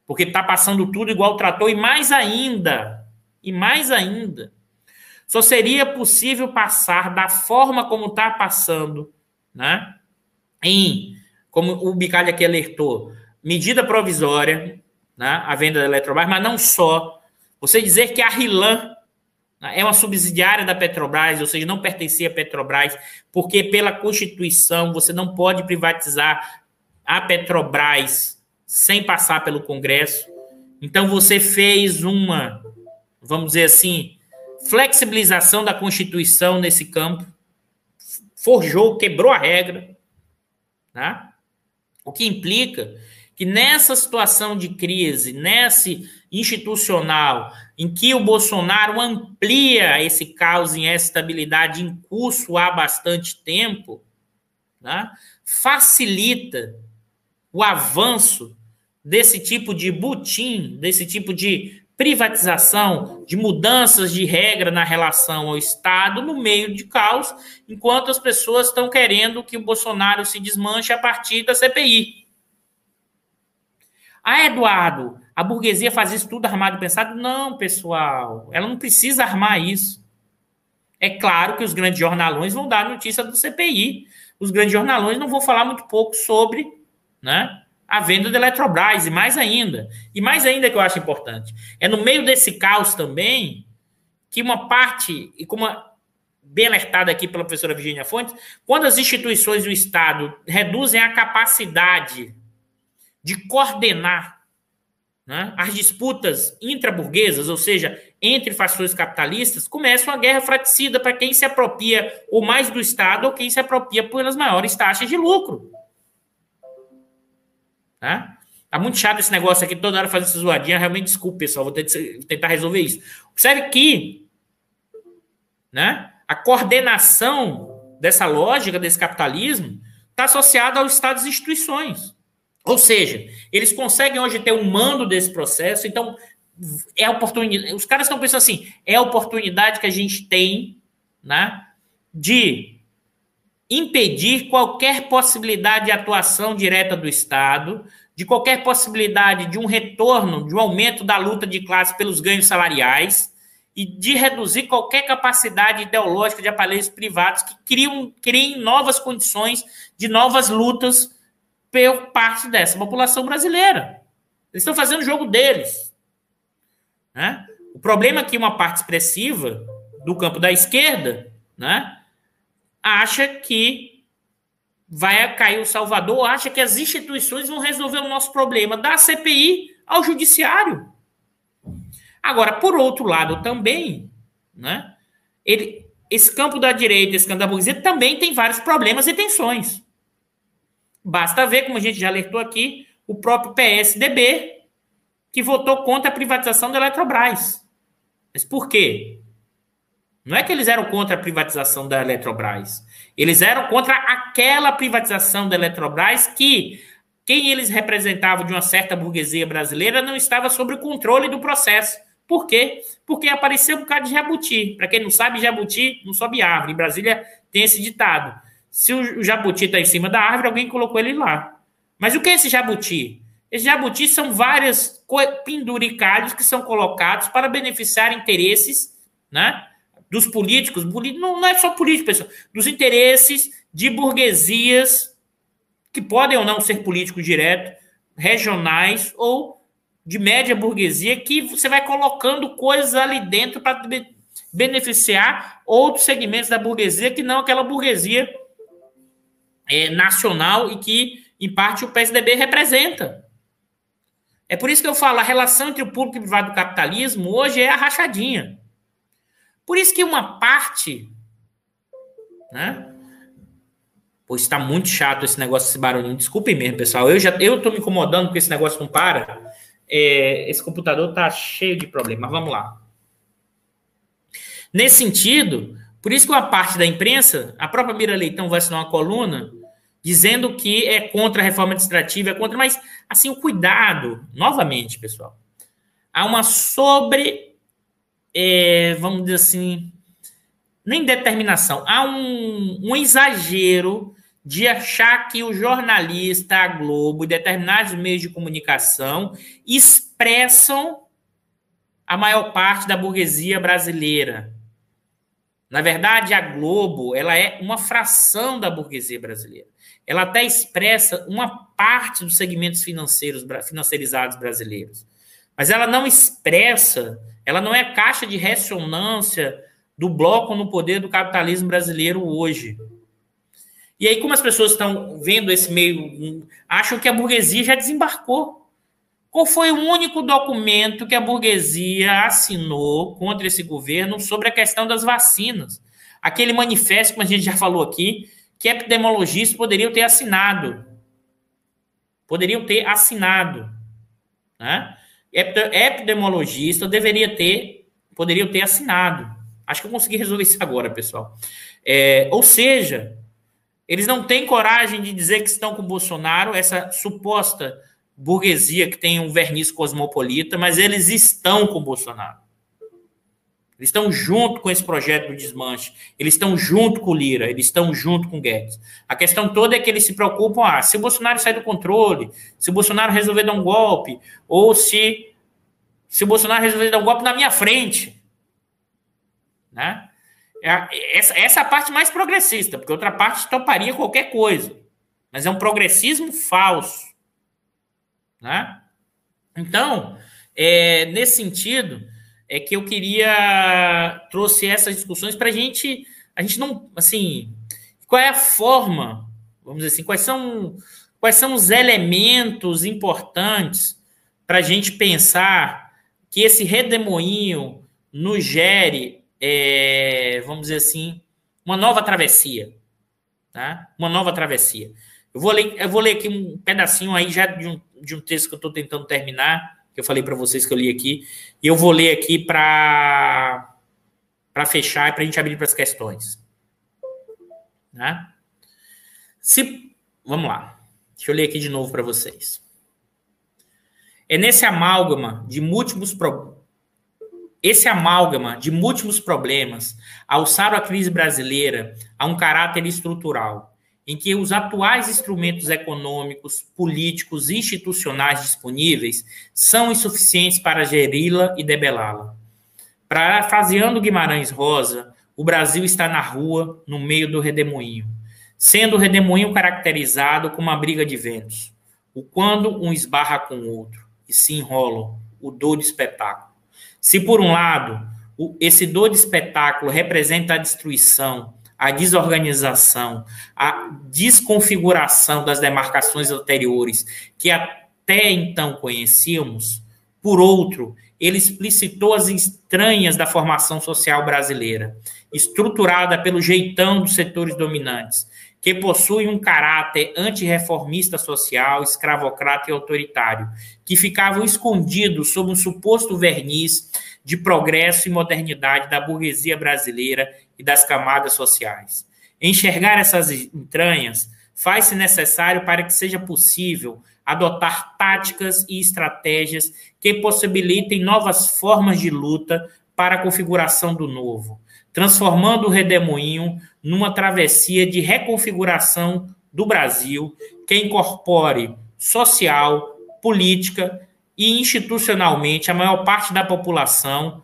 porque está passando tudo igual tratou, e mais ainda, e mais ainda, só seria possível passar da forma como está passando, né? Em, como o Bicalho aqui alertou, medida provisória, né? A venda da Eletrobras, mas não só. Você dizer que a RILAN é uma subsidiária da Petrobras, ou seja, não pertencia à Petrobras, porque pela Constituição você não pode privatizar a Petrobras sem passar pelo Congresso. Então você fez uma, vamos dizer assim, flexibilização da Constituição nesse campo, forjou, quebrou a regra, né? O que implica que nessa situação de crise, nesse institucional, em que o Bolsonaro amplia esse caos em estabilidade em curso há bastante tempo, né, facilita o avanço desse tipo de butim, desse tipo de privatização, de mudanças de regra na relação ao Estado no meio de caos, enquanto as pessoas estão querendo que o Bolsonaro se desmanche a partir da CPI. Ah, Eduardo, a burguesia faz isso tudo armado e pensado? Não, pessoal, ela não precisa armar isso. É claro que os grandes jornalões vão dar notícia do CPI. Os grandes jornalões não vão falar muito pouco sobre né, a venda da Eletrobras, e mais ainda. E mais ainda que eu acho importante. É no meio desse caos também que uma parte, e como bem alertada aqui pela professora Virginia Fontes, quando as instituições do Estado reduzem a capacidade de coordenar né, as disputas intraburguesas, ou seja, entre fações capitalistas, começa uma guerra fraticida para quem se apropria ou mais do Estado ou quem se apropria pelas maiores taxas de lucro. Tá? Muito chato esse negócio aqui, toda hora fazendo essa zoadinha. Realmente, desculpe, pessoal, vou tentar resolver isso. Observe que né, a coordenação dessa lógica, desse capitalismo, está associada aos Estados e instituições. Ou seja, eles conseguem hoje ter um mando desse processo, então é oportunidade. Os caras estão pensando assim: é a oportunidade que a gente tem né, de impedir qualquer possibilidade de atuação direta do Estado, de qualquer possibilidade de um retorno, de um aumento da luta de classe pelos ganhos salariais e de reduzir qualquer capacidade ideológica de aparelhos privados que criam, criem novas condições de novas lutas por parte dessa população brasileira. Eles estão fazendo o jogo deles. Né? O problema é que uma parte expressiva do campo da esquerda né, acha que vai cair o Salvador, acha que as instituições vão resolver o nosso problema, da CPI ao judiciário. Agora, por outro lado, também, né, ele, esse campo da direita, esse campo da burguesia, também tem vários problemas e tensões. Basta ver, como a gente já alertou aqui, o próprio PSDB, que votou contra a privatização da Eletrobras. Mas por quê? Não é que eles eram contra a privatização da Eletrobras. Eles eram contra aquela privatização da Eletrobras que quem eles representavam de uma certa burguesia brasileira não estava sob o controle do processo. Por quê? Porque apareceu um bocado de jabuti. Para quem não sabe, jabuti não sobe árvore. Em Brasília tem esse ditado. Se o jabuti está em cima da árvore, alguém colocou ele lá. Mas o que é esse jabuti? Esse jabuti são vários penduricalhos que são colocados para beneficiar interesses né, dos políticos. Não, é só político, pessoal. Dos interesses de burguesias que podem ou não ser políticos direto, regionais ou de média burguesia que você vai colocando coisas ali dentro para beneficiar outros segmentos da burguesia que não aquela burguesia é, nacional e que, em parte, o PSDB representa. É por isso que eu falo, a relação entre o público e o privado do capitalismo hoje é a rachadinha. Por isso que uma parte, né? Pois está muito chato esse negócio, esse barulhinho. Desculpem mesmo, pessoal. Eu já eu tô me incomodando porque esse negócio não para. É, esse computador tá cheio de problemas. Vamos lá. Nesse sentido, por isso que uma parte da imprensa, a própria Mira Leitão vai assinar uma coluna dizendo que é contra a reforma administrativa, é contra, mas assim, o cuidado, novamente, pessoal, há uma sobre, é, vamos dizer assim, nem determinação, há um, um exagero de achar que o jornalista, a Globo e determinados meios de comunicação expressam a maior parte da burguesia brasileira. Na verdade, a Globo ela é uma fração da burguesia brasileira. Ela até expressa uma parte dos segmentos financeiros financiarizados brasileiros. Mas ela não expressa, ela não é caixa de ressonância do bloco no poder do capitalismo brasileiro hoje. E aí, como as pessoas estão vendo esse meio, acham que a burguesia já desembarcou. Qual foi o único documento que a burguesia assinou contra esse governo sobre a questão das vacinas? Aquele manifesto, como a gente já falou aqui, que epidemiologistas poderiam ter assinado. Poderiam ter assinado. Né? Epidemiologista deveria ter, poderiam ter assinado. Acho que eu consegui resolver isso agora, pessoal. É, ou seja, eles não têm coragem de dizer que estão com Bolsonaro, essa suposta burguesia que tem um verniz cosmopolita, mas eles estão com Bolsonaro. Eles estão junto com esse projeto do desmanche. Eles estão junto com o Lira, eles estão junto com o Guedes. A questão toda é que eles se preocupam: ah, se o Bolsonaro sair do controle, se o Bolsonaro resolver dar um golpe, ou se, se o Bolsonaro resolver dar um golpe na minha frente. Né? É, essa, essa é a parte mais progressista, porque outra parte toparia qualquer coisa. Mas é um progressismo falso. Né? Então, é, nesse sentido, é que eu queria trouxe essas discussões para a gente, a gente não, assim, qual é a forma, vamos dizer assim, quais são, quais são os elementos importantes para a gente pensar que esse redemoinho nos gere é, vamos dizer assim, uma nova travessia. Tá? Uma nova travessia. Eu vou ler, eu vou ler aqui um pedacinho aí já de um, de um texto que eu estou tentando terminar, que eu falei para vocês que eu li aqui, e eu vou ler aqui para para fechar e para a gente abrir para as questões. Tá? Se, vamos lá. Deixa eu ler aqui de novo para vocês. É nesse amálgama de múltiplos, pro, esse amálgama de múltiplos problemas alçaram a crise brasileira a um caráter estrutural, em que os atuais instrumentos econômicos, políticos e institucionais disponíveis são insuficientes para geri-la e debelá-la. Parafraseando Guimarães Rosa, o Brasil está na rua, no meio do redemoinho, sendo o redemoinho caracterizado como uma briga de ventos, o quando um esbarra com o outro e se enrolam, o dor de espetáculo se, por um lado, esse dor de espetáculo representa a destruição, a desorganização, a desconfiguração das demarcações anteriores que até então conhecíamos, por outro, ele explicitou as estranhas da formação social brasileira, estruturada pelo jeitão dos setores dominantes, que possui um caráter antirreformista social, escravocrata e autoritário, que ficavam escondidos sob um suposto verniz de progresso e modernidade da burguesia brasileira e das camadas sociais. Enxergar essas entranhas faz-se necessário para que seja possível adotar táticas e estratégias que possibilitem novas formas de luta para a configuração do novo, transformando o redemoinho numa travessia de reconfiguração do Brasil que incorpore social, política e institucionalmente a maior parte da população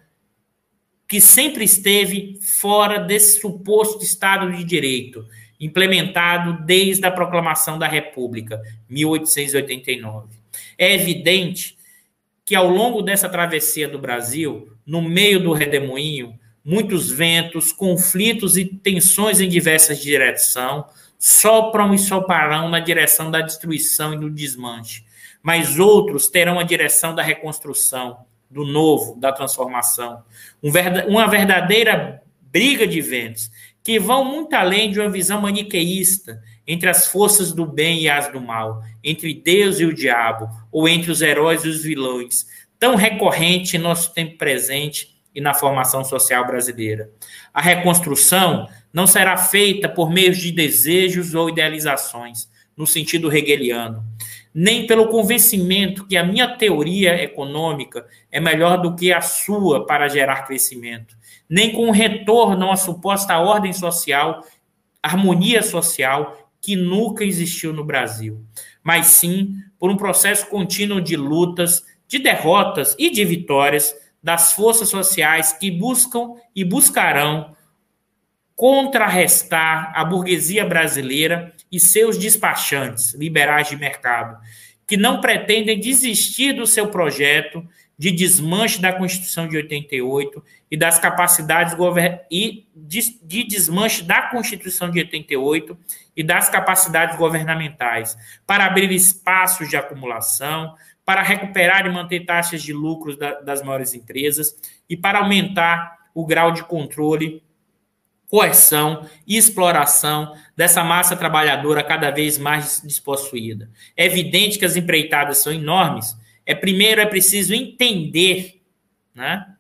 que sempre esteve fora desse suposto Estado de Direito, implementado desde a proclamação da República, 1889. É evidente que ao longo dessa travessia do Brasil, no meio do redemoinho, muitos ventos, conflitos e tensões em diversas direções sopram e soprarão na direção da destruição e do desmanche, mas outros terão a direção da reconstrução, do novo, da transformação. uma verdadeira briga de ventos que vão muito além de uma visão maniqueísta entre as forças do bem e as do mal, entre Deus e o diabo, ou entre os heróis e os vilões, tão recorrente em nosso tempo presente e na formação social brasileira. A reconstrução não será feita por meio de desejos ou idealizações, no sentido hegeliano, nem pelo convencimento que a minha teoria econômica é melhor do que a sua para gerar crescimento, nem com o retorno à suposta ordem social, harmonia social que nunca existiu no Brasil, mas sim por um processo contínuo de lutas, de derrotas e de vitórias das forças sociais que buscam e buscarão contrarrestar a burguesia brasileira e seus despachantes liberais de mercado, que não pretendem desistir do seu projeto de desmanche da Constituição de 88 e das capacidades e de, de desmanche da Constituição de 88 e das capacidades governamentais para abrir espaços de acumulação, para recuperar e manter taxas de lucros da, das maiores empresas e para aumentar o grau de controle coerção e exploração dessa massa trabalhadora cada vez mais despossuída. É evidente que as empreitadas são enormes. É primeiro é preciso entender, né,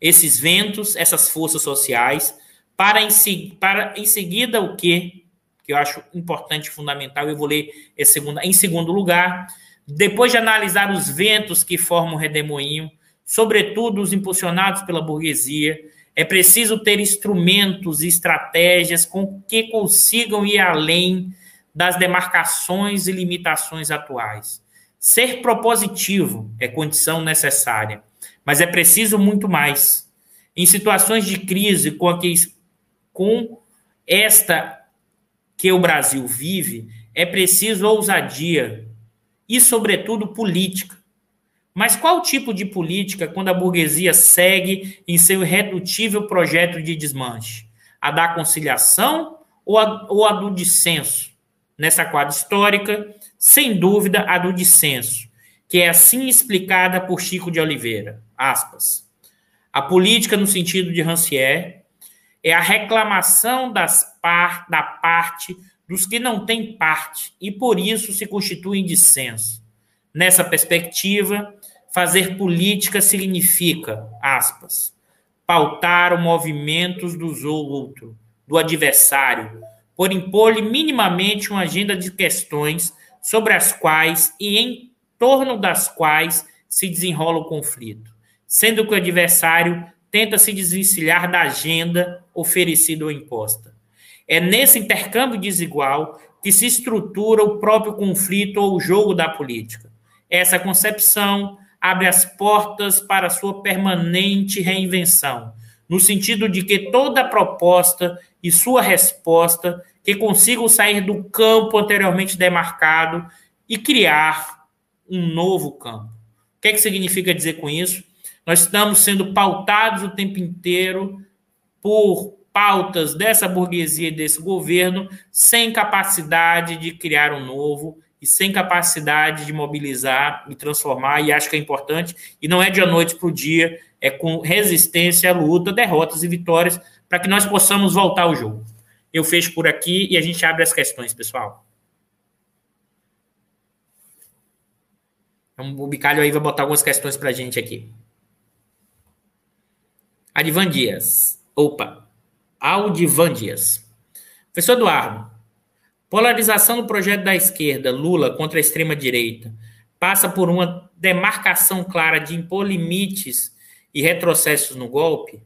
esses ventos, essas forças sociais, para em, para em seguida o que que eu acho importante fundamental, eu vou ler esse segundo, em segundo lugar, depois de analisar os ventos que formam o redemoinho, sobretudo os impulsionados pela burguesia, é preciso ter instrumentos e estratégias com que consigam ir além das demarcações e limitações atuais. Ser propositivo é condição necessária, mas é preciso muito mais. Em situações de crise com, a que, com esta que o Brasil vive, é preciso ousadia e, sobretudo, política mas qual tipo de política quando a burguesia segue em seu irredutível projeto de desmanche? A da conciliação ou a, ou a do dissenso? Nessa quadra histórica, sem dúvida, a do dissenso, que é assim explicada por Chico de Oliveira. Aspas. A política, no sentido de Rancière, é a reclamação das par, da parte dos que não têm parte e, por isso, se constituem dissenso. Nessa perspectiva, Fazer política significa, aspas, pautar os movimentos dos outro, do adversário, por impor-lhe minimamente uma agenda de questões sobre as quais e em torno das quais se desenrola o conflito, sendo que o adversário tenta se desvencilhar da agenda oferecida ou imposta. É nesse intercâmbio desigual que se estrutura o próprio conflito ou o jogo da política. Essa concepção abre as portas para sua permanente reinvenção, no sentido de que toda proposta e sua resposta que consigam sair do campo anteriormente demarcado e criar um novo campo. O que, é que significa dizer com isso? Nós estamos sendo pautados o tempo inteiro por pautas dessa burguesia e desse governo sem capacidade de criar um novo e sem capacidade de mobilizar e transformar, e acho que é importante, e não é de a noite para o dia, é com resistência, luta, derrotas e vitórias, para que nós possamos voltar ao jogo. Eu fecho por aqui e a gente abre as questões, pessoal. Então, o Bicalho aí vai botar algumas questões para a gente aqui. Adivan Dias. Opa. Aldivan Dias. Professor Eduardo, Polarização do projeto da esquerda, Lula contra a extrema-direita, passa por uma demarcação clara de impor limites e retrocessos no golpe?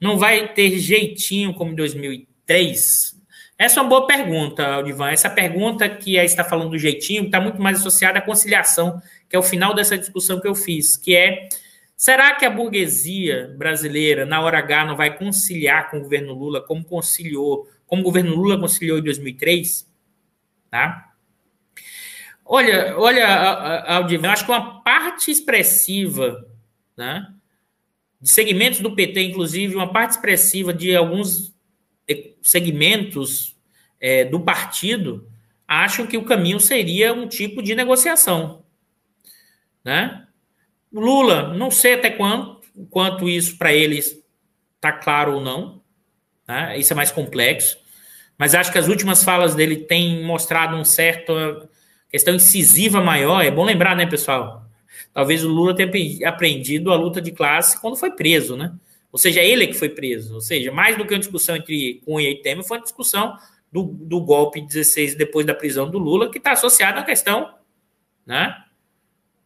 Não vai ter jeitinho como em 2003? Essa é uma boa pergunta, Aldivan. Essa pergunta que aí está falando do jeitinho está muito mais associada à conciliação, que é o final dessa discussão que eu fiz, que é será que a burguesia brasileira, na hora H, não vai conciliar com o governo Lula como conciliou como o governo Lula conciliou em 2003, tá? Olha, olha, eu acho que uma parte expressiva, né, de segmentos do PT, inclusive, uma parte expressiva de alguns segmentos é, do partido, acham que o caminho seria um tipo de negociação, né? Lula, não sei até quanto, quanto isso para eles está claro ou não, né? isso é mais complexo, mas acho que as últimas falas dele têm mostrado um certo questão incisiva maior. É bom lembrar, né, pessoal? Talvez o Lula tenha aprendido a luta de classe quando foi preso, né? Ou seja, ele é que foi preso. Ou seja, mais do que uma discussão entre Cunha e Temer, foi uma discussão do, do golpe 16 depois da prisão do Lula, que está associada à questão né,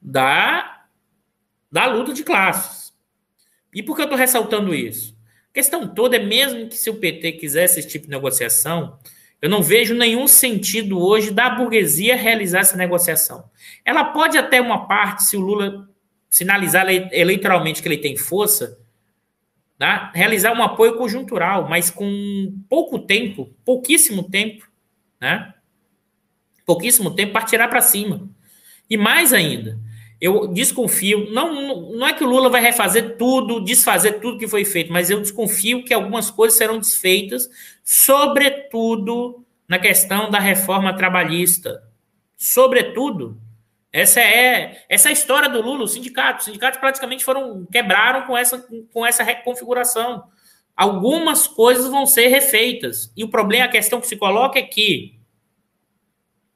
da, da luta de classes. E por que eu estou ressaltando isso? A questão toda é mesmo que se o PT quisesse esse tipo de negociação, eu não vejo nenhum sentido hoje da burguesia realizar essa negociação. Ela pode até uma parte, se o Lula sinalizar eleitoralmente que ele tem força, tá? realizar um apoio conjuntural, mas com pouco tempo, pouquíssimo tempo, né? pouquíssimo tempo para tirar para cima. E mais ainda, eu desconfio, não, não é que o Lula vai refazer tudo, desfazer tudo que foi feito, mas eu desconfio que algumas coisas serão desfeitas, sobretudo na questão da reforma trabalhista. Sobretudo, essa é essa é história do Lula, os sindicatos. Os sindicatos praticamente foram quebraram com essa, com essa reconfiguração. Algumas coisas vão ser refeitas. E o problema, a questão que se coloca é que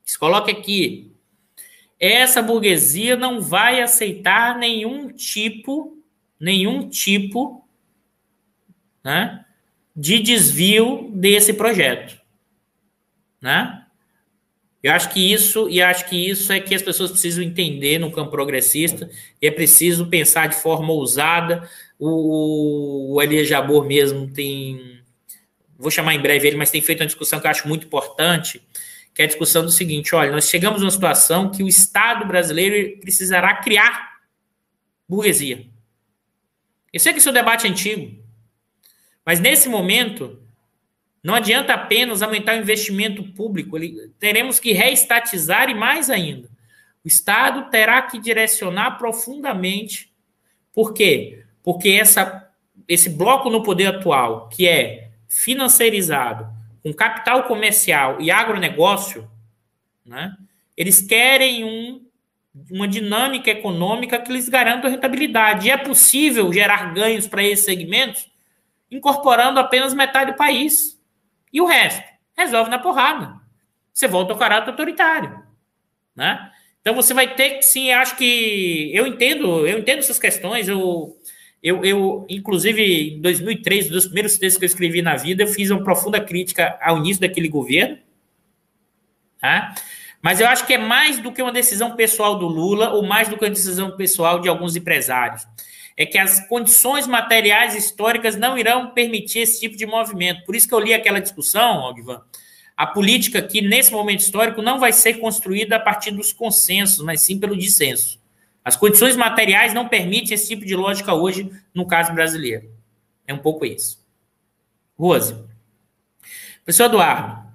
se coloca aqui essa burguesia não vai aceitar nenhum tipo, nenhum tipo né, de desvio desse projeto. Né? Eu acho que isso, e acho que isso é que as pessoas precisam entender no campo progressista, e é preciso pensar de forma ousada. O, o Elias Jabor mesmo tem, vou chamar em breve ele, mas tem feito uma discussão que eu acho muito importante, que é a discussão do seguinte: olha, nós chegamos numa situação que o Estado brasileiro precisará criar burguesia. Eu sei que isso é um debate antigo, mas nesse momento não adianta apenas aumentar o investimento público, teremos que reestatizar e mais ainda. O Estado terá que direcionar profundamente. Por quê? Porque essa, esse bloco no poder atual, que é financeirizado, com capital comercial e agronegócio, né, eles querem um, uma dinâmica econômica que lhes garanta rentabilidade. E é possível gerar ganhos para esses segmentos incorporando apenas metade do país. E o resto? Resolve na porrada. Você volta ao caráter autoritário. Né? Então você vai ter que, sim, acho que. Eu entendo, eu entendo essas questões. Eu, eu, eu, inclusive, em 2003, um dos primeiros textos que eu escrevi na vida, eu fiz uma profunda crítica ao início daquele governo. Tá? Mas eu acho que é mais do que uma decisão pessoal do Lula, ou mais do que uma decisão pessoal de alguns empresários é que as condições materiais históricas não irão permitir esse tipo de movimento. Por isso que eu li aquela discussão, Ogvan, a política aqui, nesse momento histórico, não vai ser construída a partir dos consensos, mas sim pelo dissenso. As condições materiais não permitem esse tipo de lógica hoje, no caso brasileiro. É um pouco isso. Rose. Professor Eduardo,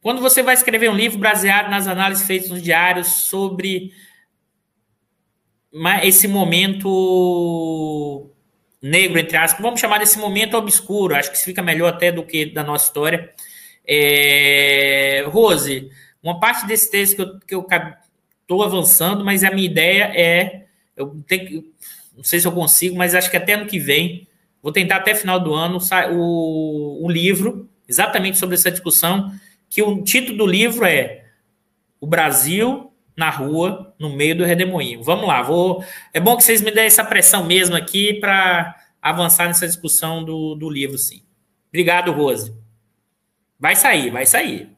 quando você vai escrever um livro baseado nas análises feitas nos diários sobre esse momento negro, entre aspas, vamos chamar desse momento obscuro, acho que fica melhor até do que da nossa história. É, Rose, uma parte desse texto que eu estou avançando, mas a minha ideia é, eu tenho, não sei se eu consigo, mas acho que até ano que vem, vou tentar até final do ano, o, o livro, exatamente sobre essa discussão, que o título do livro é O Brasil na rua, no meio do redemoinho. Vamos lá, vou. É bom que vocês me deem essa pressão mesmo aqui para avançar nessa discussão do, do livro, sim. Obrigado, Rose. Vai sair, vai sair.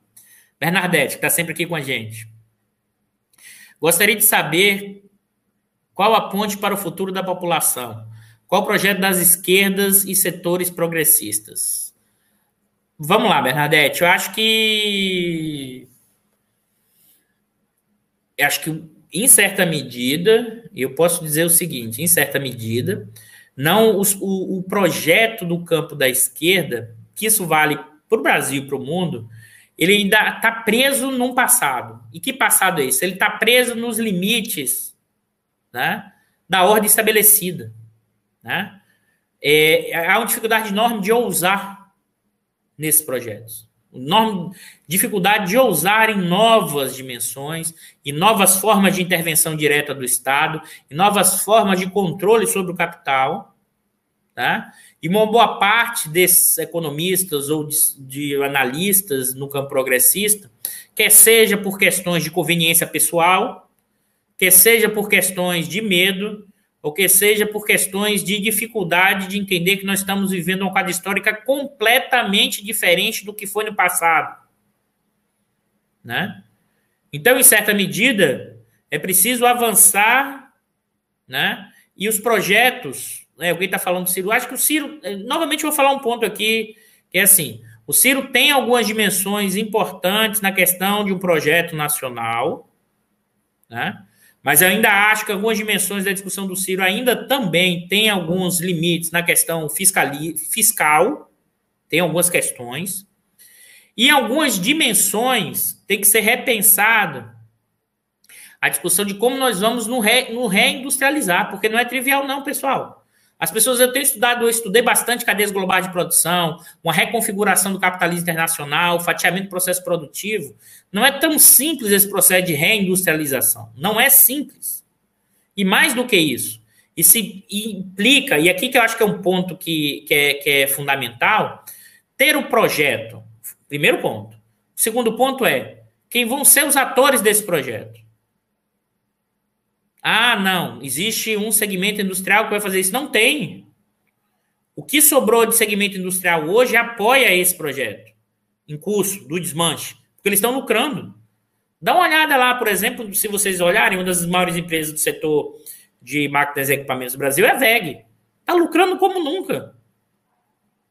Bernadette, que está sempre aqui com a gente. Gostaria de saber qual a ponte para o futuro da população. Qual o projeto das esquerdas e setores progressistas? Vamos lá, Bernadette. Eu acho que acho que em certa medida, eu posso dizer o seguinte: em certa medida, não os, o, o projeto do campo da esquerda, que isso vale para o Brasil para o mundo, ele ainda está preso num passado. E que passado é esse? Ele está preso nos limites né, da ordem estabelecida. Né? É, há uma dificuldade enorme de ousar nesses projetos. Enorme dificuldade de ousar em novas dimensões, e novas formas de intervenção direta do Estado, e novas formas de controle sobre o capital. Tá? E uma boa parte desses economistas ou de, de analistas no campo progressista, quer seja por questões de conveniência pessoal, quer seja por questões de medo, ou que seja por questões de dificuldade de entender que nós estamos vivendo uma quadra histórica completamente diferente do que foi no passado. Né? Então, em certa medida, é preciso avançar, né? E os projetos, né? Alguém está falando do Ciro. Acho que o Ciro, eh, novamente, vou falar um ponto aqui, que é assim: o Ciro tem algumas dimensões importantes na questão de um projeto nacional, né? Mas ainda acho que algumas dimensões da discussão do Ciro ainda também tem alguns limites na questão fiscali fiscal, tem algumas questões. E algumas dimensões tem que ser repensado a discussão de como nós vamos no, re, no reindustrializar, porque não é trivial, não, pessoal. As pessoas, eu tenho estudado, eu estudei bastante cadeias globais de produção, uma reconfiguração do capitalismo internacional, fatiamento do processo produtivo. Não é tão simples esse processo de reindustrialização. Não é simples. E mais do que isso, se implica, e aqui que eu acho que é um ponto que, que, é, que é fundamental, ter o projeto. Primeiro ponto. Segundo ponto é quem vão ser os atores desse projeto. Ah, não, existe um segmento industrial que vai fazer isso. Não tem. O que sobrou de segmento industrial hoje apoia esse projeto em curso do desmanche, porque eles estão lucrando. Dá uma olhada lá, por exemplo, se vocês olharem, uma das maiores empresas do setor de máquinas e equipamentos do Brasil é a VEG. Está lucrando como nunca.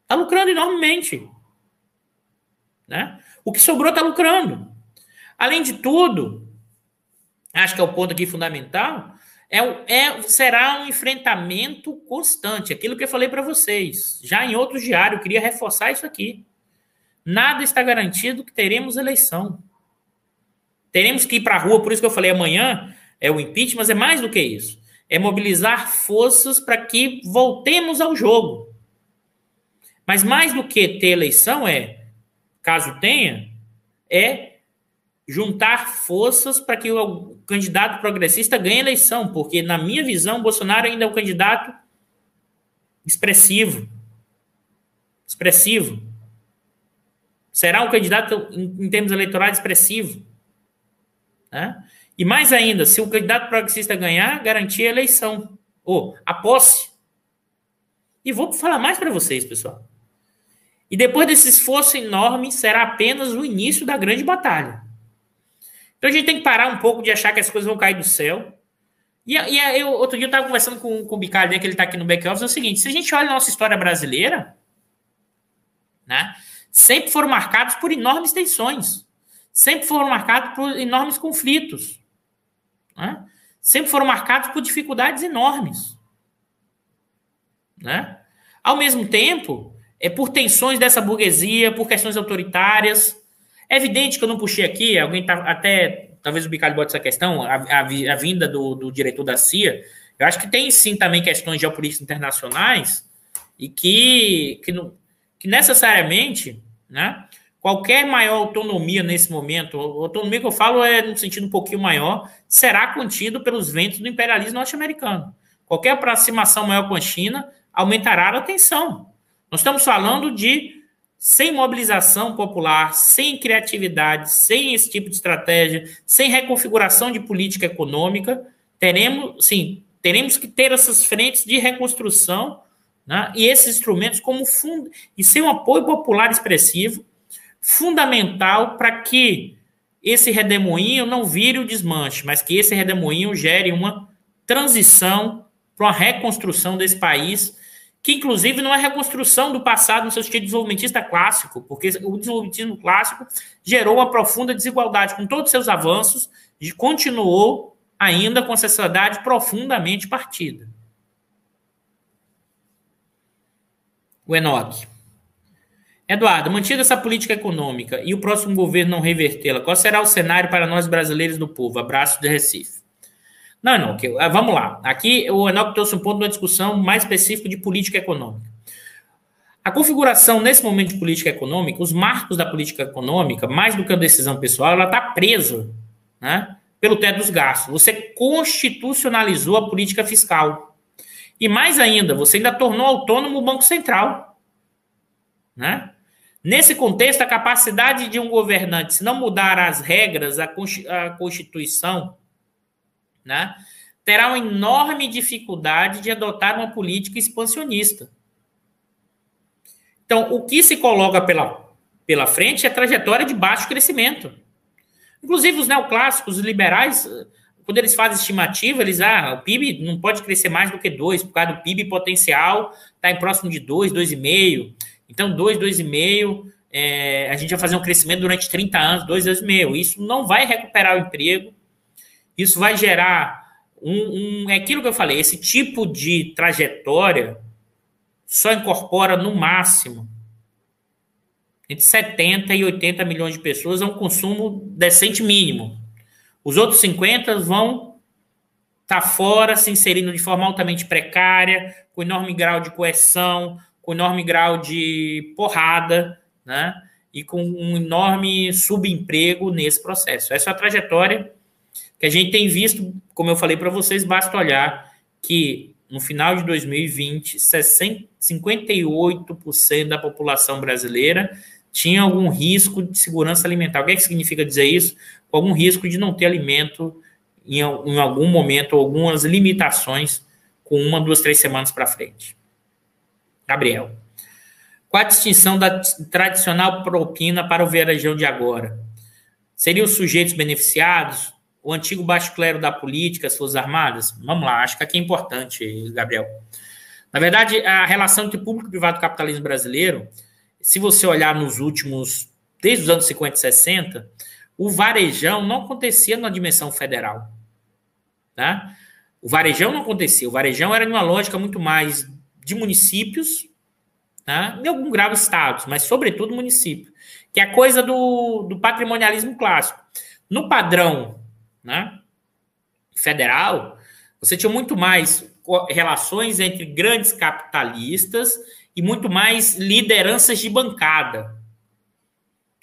Está lucrando enormemente. Né? O que sobrou está lucrando. Além de tudo, acho que é o ponto aqui fundamental, é, é, será um enfrentamento constante. Aquilo que eu falei para vocês, já em outro diário, eu queria reforçar isso aqui. Nada está garantido que teremos eleição. Teremos que ir para a rua, por isso que eu falei amanhã é o impeachment, mas é mais do que isso. É mobilizar forças para que voltemos ao jogo. Mas mais do que ter eleição é, caso tenha, é juntar forças para que candidato progressista ganhe a eleição, porque, na minha visão, Bolsonaro ainda é um candidato expressivo. Expressivo. Será um candidato, em, termos eleitorais, expressivo. Né? E mais ainda, se o candidato progressista ganhar, garantir a eleição, ou a posse. E vou falar mais para vocês, pessoal. E depois desse esforço enorme, será apenas o início da grande batalha. Então a gente tem que parar um pouco de achar que as coisas vão cair do céu. E, e eu, outro dia eu estava conversando com, com o Bicalho, né, que ele está aqui no back-office, é o seguinte, se a gente olha a nossa história brasileira, né, sempre foram marcados por enormes tensões, sempre foram marcados por enormes conflitos, né, sempre foram marcados por dificuldades enormes. Né? Ao mesmo tempo, é por tensões dessa burguesia, por questões autoritárias, é evidente que eu não puxei aqui, alguém tá até, talvez o Bicalho bote essa questão, a, a, a vinda do, do, diretor da CIA, eu acho que tem sim também questões geopolíticas internacionais e que, que, não, que necessariamente, né, qualquer maior autonomia nesse momento, autonomia que eu falo é no sentido um pouquinho maior, será contido pelos ventos do imperialismo norte-americano. Qualquer aproximação maior com a China aumentará a tensão. Nós estamos falando de sem mobilização popular, sem criatividade, sem esse tipo de estratégia, sem reconfiguração de política econômica, teremos, sim, teremos que ter essas frentes de reconstrução né, e esses instrumentos como fundo e ser um apoio popular expressivo, fundamental para que esse redemoinho não vire o desmanche, mas que esse redemoinho gere uma transição para uma reconstrução desse país que inclusive não é reconstrução do passado no seu sentido desenvolvimentista clássico, porque o desenvolvimentismo clássico gerou uma profunda desigualdade com todos os seus avanços e continuou ainda com a sociedade profundamente partida. O Enoch. Eduardo, mantida essa política econômica e o próximo governo não revertê-la, qual será o cenário para nós brasileiros do povo? Abraço de Recife. Não, não. Ah, vamos lá. Aqui o Enoque trouxe um ponto de uma discussão mais específica de política econômica. A configuração nesse momento de política econômica, os marcos da política econômica, mais do que a decisão pessoal, ela está presa né, pelo teto dos gastos. Você constitucionalizou a política fiscal. E mais ainda, você ainda tornou autônomo o Banco Central. Né? Nesse contexto, a capacidade de um governante, se não mudar as regras, a Constituição, né, terá uma enorme dificuldade de adotar uma política expansionista. Então, o que se coloca pela, pela frente é a trajetória de baixo crescimento. Inclusive, os neoclássicos, os liberais, quando eles fazem estimativa, eles, ah, o PIB não pode crescer mais do que 2, por causa do PIB potencial, está em próximo de 2, 2,5. Então, 2, 2,5, é, a gente vai fazer um crescimento durante 30 anos, 2, 2,5. Isso não vai recuperar o emprego, isso vai gerar um, um. É aquilo que eu falei, esse tipo de trajetória só incorpora no máximo entre 70 e 80 milhões de pessoas a um consumo decente mínimo. Os outros 50 vão estar tá fora, se inserindo de forma altamente precária, com enorme grau de coerção, com enorme grau de porrada, né? E com um enorme subemprego nesse processo. Essa é a trajetória que a gente tem visto, como eu falei para vocês, basta olhar que no final de 2020, 58% da população brasileira tinha algum risco de segurança alimentar. O que, é que significa dizer isso? Algum risco de não ter alimento em, em algum momento, algumas limitações com uma, duas, três semanas para frente. Gabriel. Qual a distinção da tradicional propina para o verejão de agora? Seriam os sujeitos beneficiados? O antigo baixo clero da política, as Forças Armadas? Vamos lá, acho que aqui é importante, Gabriel. Na verdade, a relação entre público e privado do capitalismo brasileiro, se você olhar nos últimos, desde os anos 50 e 60, o varejão não acontecia na dimensão federal. Tá? O varejão não acontecia. O varejão era numa lógica muito mais de municípios, tá? em algum grau estados, mas sobretudo município, que é a coisa do, do patrimonialismo clássico. No padrão né, federal, você tinha muito mais relações entre grandes capitalistas e muito mais lideranças de bancada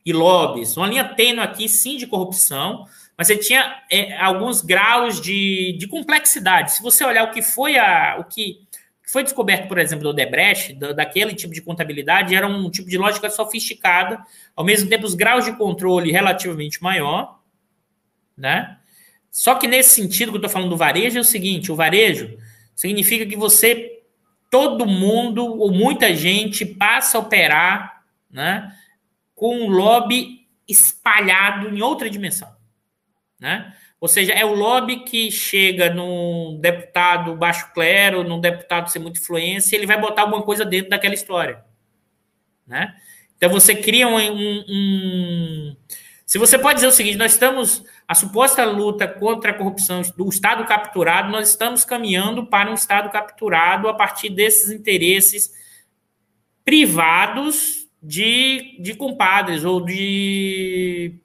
e lobbies. Uma linha tênue aqui, sim, de corrupção, mas você tinha é, alguns graus de, de complexidade. Se você olhar o que foi a, o que foi descoberto, por exemplo, do Odebrecht, do, daquele tipo de contabilidade, era um tipo de lógica sofisticada, ao mesmo tempo os graus de controle relativamente maior, né? Só que nesse sentido que eu estou falando do varejo é o seguinte: o varejo significa que você, todo mundo ou muita gente passa a operar né, com um lobby espalhado em outra dimensão. Né? Ou seja, é o lobby que chega num deputado baixo clero, num deputado sem muita influência, ele vai botar alguma coisa dentro daquela história. Né? Então você cria um, um, um se você pode dizer o seguinte, nós estamos, a suposta luta contra a corrupção do Estado capturado, nós estamos caminhando para um Estado capturado a partir desses interesses privados de, de compadres ou de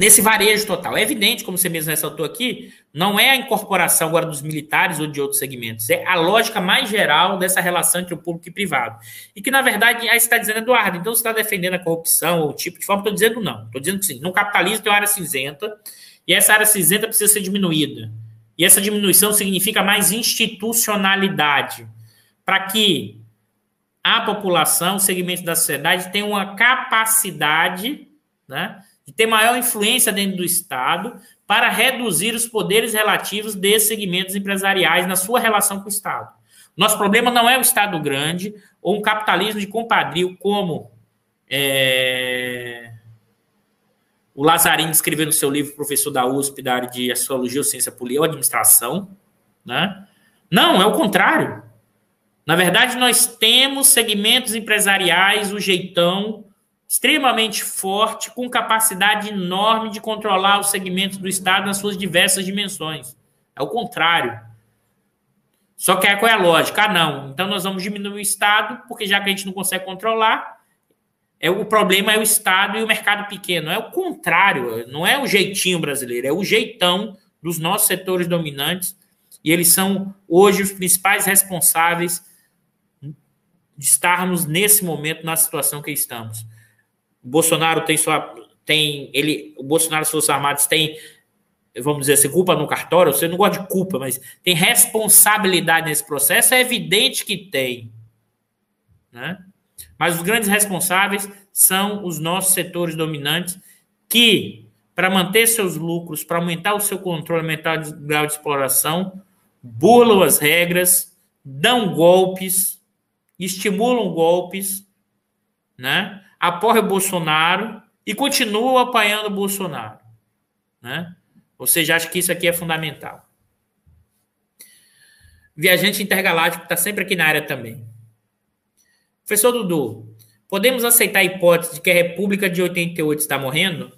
nesse varejo total. É evidente, como você mesmo ressaltou aqui, não é a incorporação agora dos militares ou de outros segmentos, é a lógica mais geral dessa relação entre o público e o privado. E que, na verdade, aí você está dizendo, Eduardo, então você está defendendo a corrupção ou o tipo de forma, estou dizendo não. Estou dizendo que sim, no capitalismo tem uma área cinzenta, e essa área cinzenta precisa ser diminuída. E essa diminuição significa mais institucionalidade, para que a população, o segmento da sociedade, tenha uma capacidade, né? De ter maior influência dentro do Estado para reduzir os poderes relativos desses segmentos empresariais na sua relação com o Estado. Nosso problema não é o Estado grande ou um capitalismo de compadrio, como é, o Lazarino escreveu no seu livro, professor da USP, da área de Astrologia Ciência Política ou Administração. Né? Não, é o contrário. Na verdade, nós temos segmentos empresariais, o jeitão, extremamente forte, com capacidade enorme de controlar os segmentos do Estado nas suas diversas dimensões. É o contrário. Só que qual é a lógica? Ah, não. Então nós vamos diminuir o Estado, porque já que a gente não consegue controlar, é o problema é o Estado e o mercado pequeno. É o contrário, não é o jeitinho brasileiro, é o jeitão dos nossos setores dominantes. E eles são hoje os principais responsáveis de estarmos nesse momento na situação que estamos. Bolsonaro tem sua tem ele, o Bolsonaro e as Forças Armadas tem vamos dizer assim, culpa no cartório, você não gosta de culpa, mas tem responsabilidade nesse processo, é evidente que tem. Né? Mas os grandes responsáveis são os nossos setores dominantes que, para manter seus lucros, para aumentar o seu controle, aumentar o grau de exploração, burlam as regras, dão golpes, estimulam golpes, né? Apoiam o Bolsonaro e continuam apoiando o Bolsonaro. Né? Ou seja, acho que isso aqui é fundamental. Viajante intergaláctico está sempre aqui na área também. Professor Dudu, podemos aceitar a hipótese de que a República de 88 está morrendo?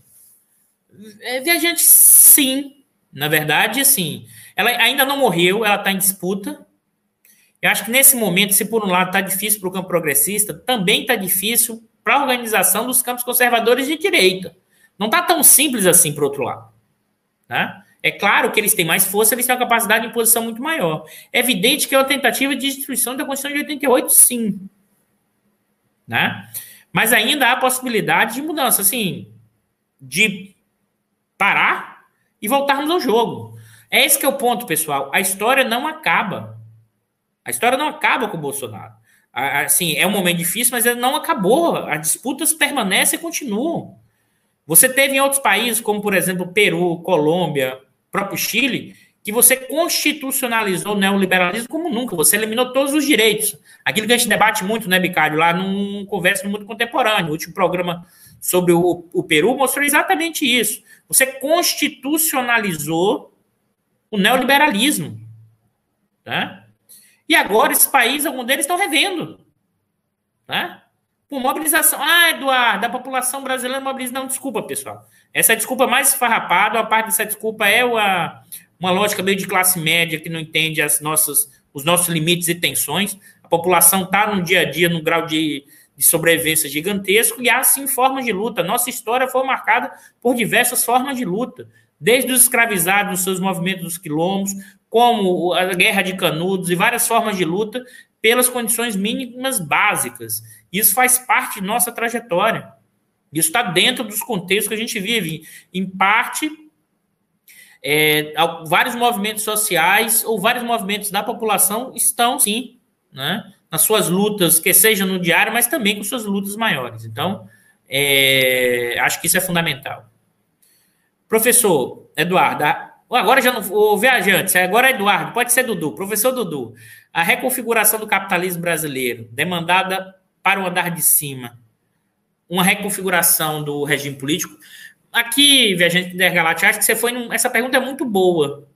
É, viajante, sim. Na verdade, sim. Ela ainda não morreu, ela está em disputa. Eu acho que nesse momento, se por um lado está difícil para o campo progressista, também está difícil para a organização dos campos conservadores de direita. Não está tão simples assim, por outro lado. Né? É claro que eles têm mais força, eles têm uma capacidade de imposição muito maior. É evidente que é uma tentativa de destruição da Constituição de 88, sim. Né? Mas ainda há possibilidade de mudança, assim, de parar e voltarmos ao jogo. É esse que é o ponto, pessoal. A história não acaba. A história não acaba com o Bolsonaro. Assim, é um momento difícil, mas ele não acabou. As disputas permanecem e continuam. Você teve em outros países, como por exemplo Peru, Colômbia, próprio Chile, que você constitucionalizou o neoliberalismo como nunca, você eliminou todos os direitos. Aquilo que a gente debate muito, né, Bicário, lá num conversa no mundo contemporâneo. O último programa sobre o, o Peru mostrou exatamente isso. Você constitucionalizou o neoliberalismo. Tá? E agora esses países, alguns deles estão revendo. Tá? por mobilização. Ah, Eduardo, a população brasileira mobiliza. Não, desculpa, pessoal. Essa é desculpa mais farrapada, a parte dessa desculpa é uma, uma lógica meio de classe média que não entende as nossas, os nossos limites e tensões. A população está no dia a dia no grau de, de sobrevivência gigantesco e há sim formas de luta. Nossa história foi marcada por diversas formas de luta, desde os escravizados nos seus movimentos dos quilombos, como a guerra de canudos e várias formas de luta pelas condições mínimas básicas. Isso faz parte de nossa trajetória. Isso está dentro dos contextos que a gente vive. Em parte, é, vários movimentos sociais ou vários movimentos da população estão, sim, né, nas suas lutas, que seja no diário, mas também com suas lutas maiores. Então, é, acho que isso é fundamental. Professor Eduardo, agora já não. O viajante, agora é Eduardo, pode ser Dudu. Professor Dudu, a reconfiguração do capitalismo brasileiro, demandada para o andar de cima, uma reconfiguração do regime político. Aqui, viajante intergaláctico, acho que você foi. Num, essa pergunta é muito boa,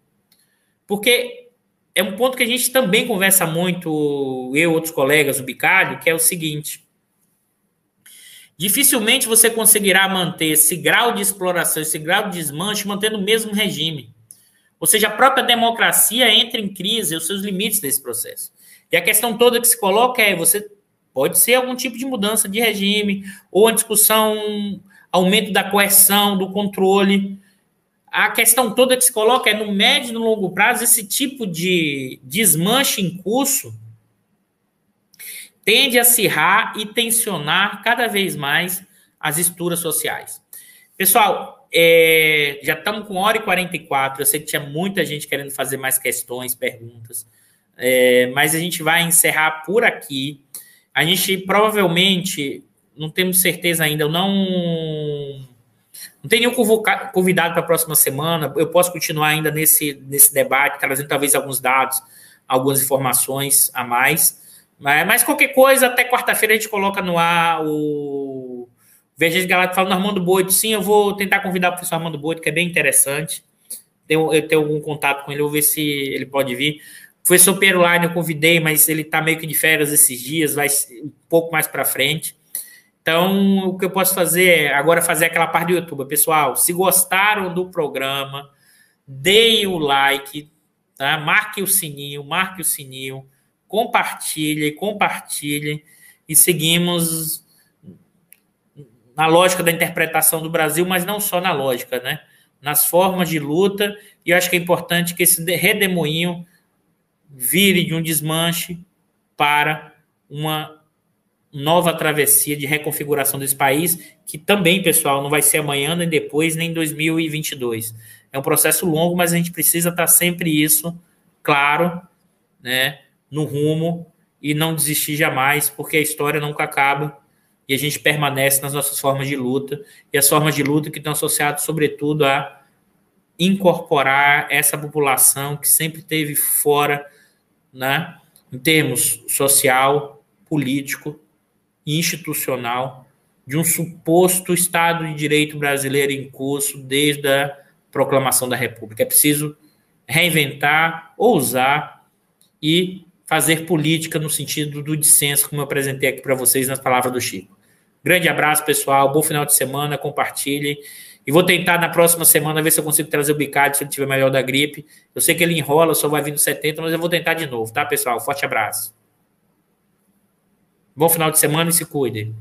porque é um ponto que a gente também conversa muito, eu e outros colegas, o Bicalho, que é o seguinte. Dificilmente você conseguirá manter esse grau de exploração, esse grau de desmanche, mantendo o mesmo regime. Ou seja, a própria democracia entra em crise, os seus limites desse processo. E a questão toda que se coloca é: você pode ser algum tipo de mudança de regime, ou a discussão, aumento da coerção, do controle. A questão toda que se coloca é: no médio e no longo prazo, esse tipo de desmanche em curso tende a acirrar e tensionar cada vez mais as estruturas sociais. Pessoal, é, já estamos com hora e 44. Eu sei que tinha muita gente querendo fazer mais questões, perguntas. É, mas a gente vai encerrar por aqui. A gente provavelmente, não temos certeza ainda, eu não. Não tem nenhum convidado para a próxima semana. Eu posso continuar ainda nesse, nesse debate, trazendo talvez alguns dados, algumas informações a mais. Mas, mas qualquer coisa, até quarta-feira a gente coloca no ar o Vergente Galáctico falando Armando Boito. Sim, eu vou tentar convidar o professor Armando Boito, que é bem interessante. Eu, eu tenho algum contato com ele, vou ver se ele pode vir. O professor Perulaine eu convidei, mas ele está meio que de férias esses dias, vai um pouco mais para frente. Então, o que eu posso fazer é agora fazer aquela parte do YouTube. Pessoal, se gostaram do programa, deem o like, tá? Marque o sininho, marque o sininho, compartilhe, compartilhe e seguimos na lógica da interpretação do Brasil, mas não só na lógica, né? Nas formas de luta, e eu acho que é importante que esse redemoinho vire de um desmanche para uma nova travessia de reconfiguração desse país, que também, pessoal, não vai ser amanhã, nem depois, nem em 2022. É um processo longo, mas a gente precisa estar sempre isso claro, né, no rumo e não desistir jamais, porque a história nunca acaba e a gente permanece nas nossas formas de luta e as formas de luta que estão associadas, sobretudo, a incorporar essa população que sempre teve fora, né, em termos social, político e institucional, de um suposto Estado de Direito brasileiro em curso desde a proclamação da República. É preciso reinventar, ousar e fazer política no sentido do dissenso, como eu apresentei aqui para vocês nas palavras do Chico. Grande abraço, pessoal. Bom final de semana. Compartilhe. E vou tentar na próxima semana ver se eu consigo trazer o Bicard se ele estiver melhor da gripe. Eu sei que ele enrola, só vai vir no 70, mas eu vou tentar de novo, tá, pessoal? Forte abraço. Bom final de semana e se cuidem.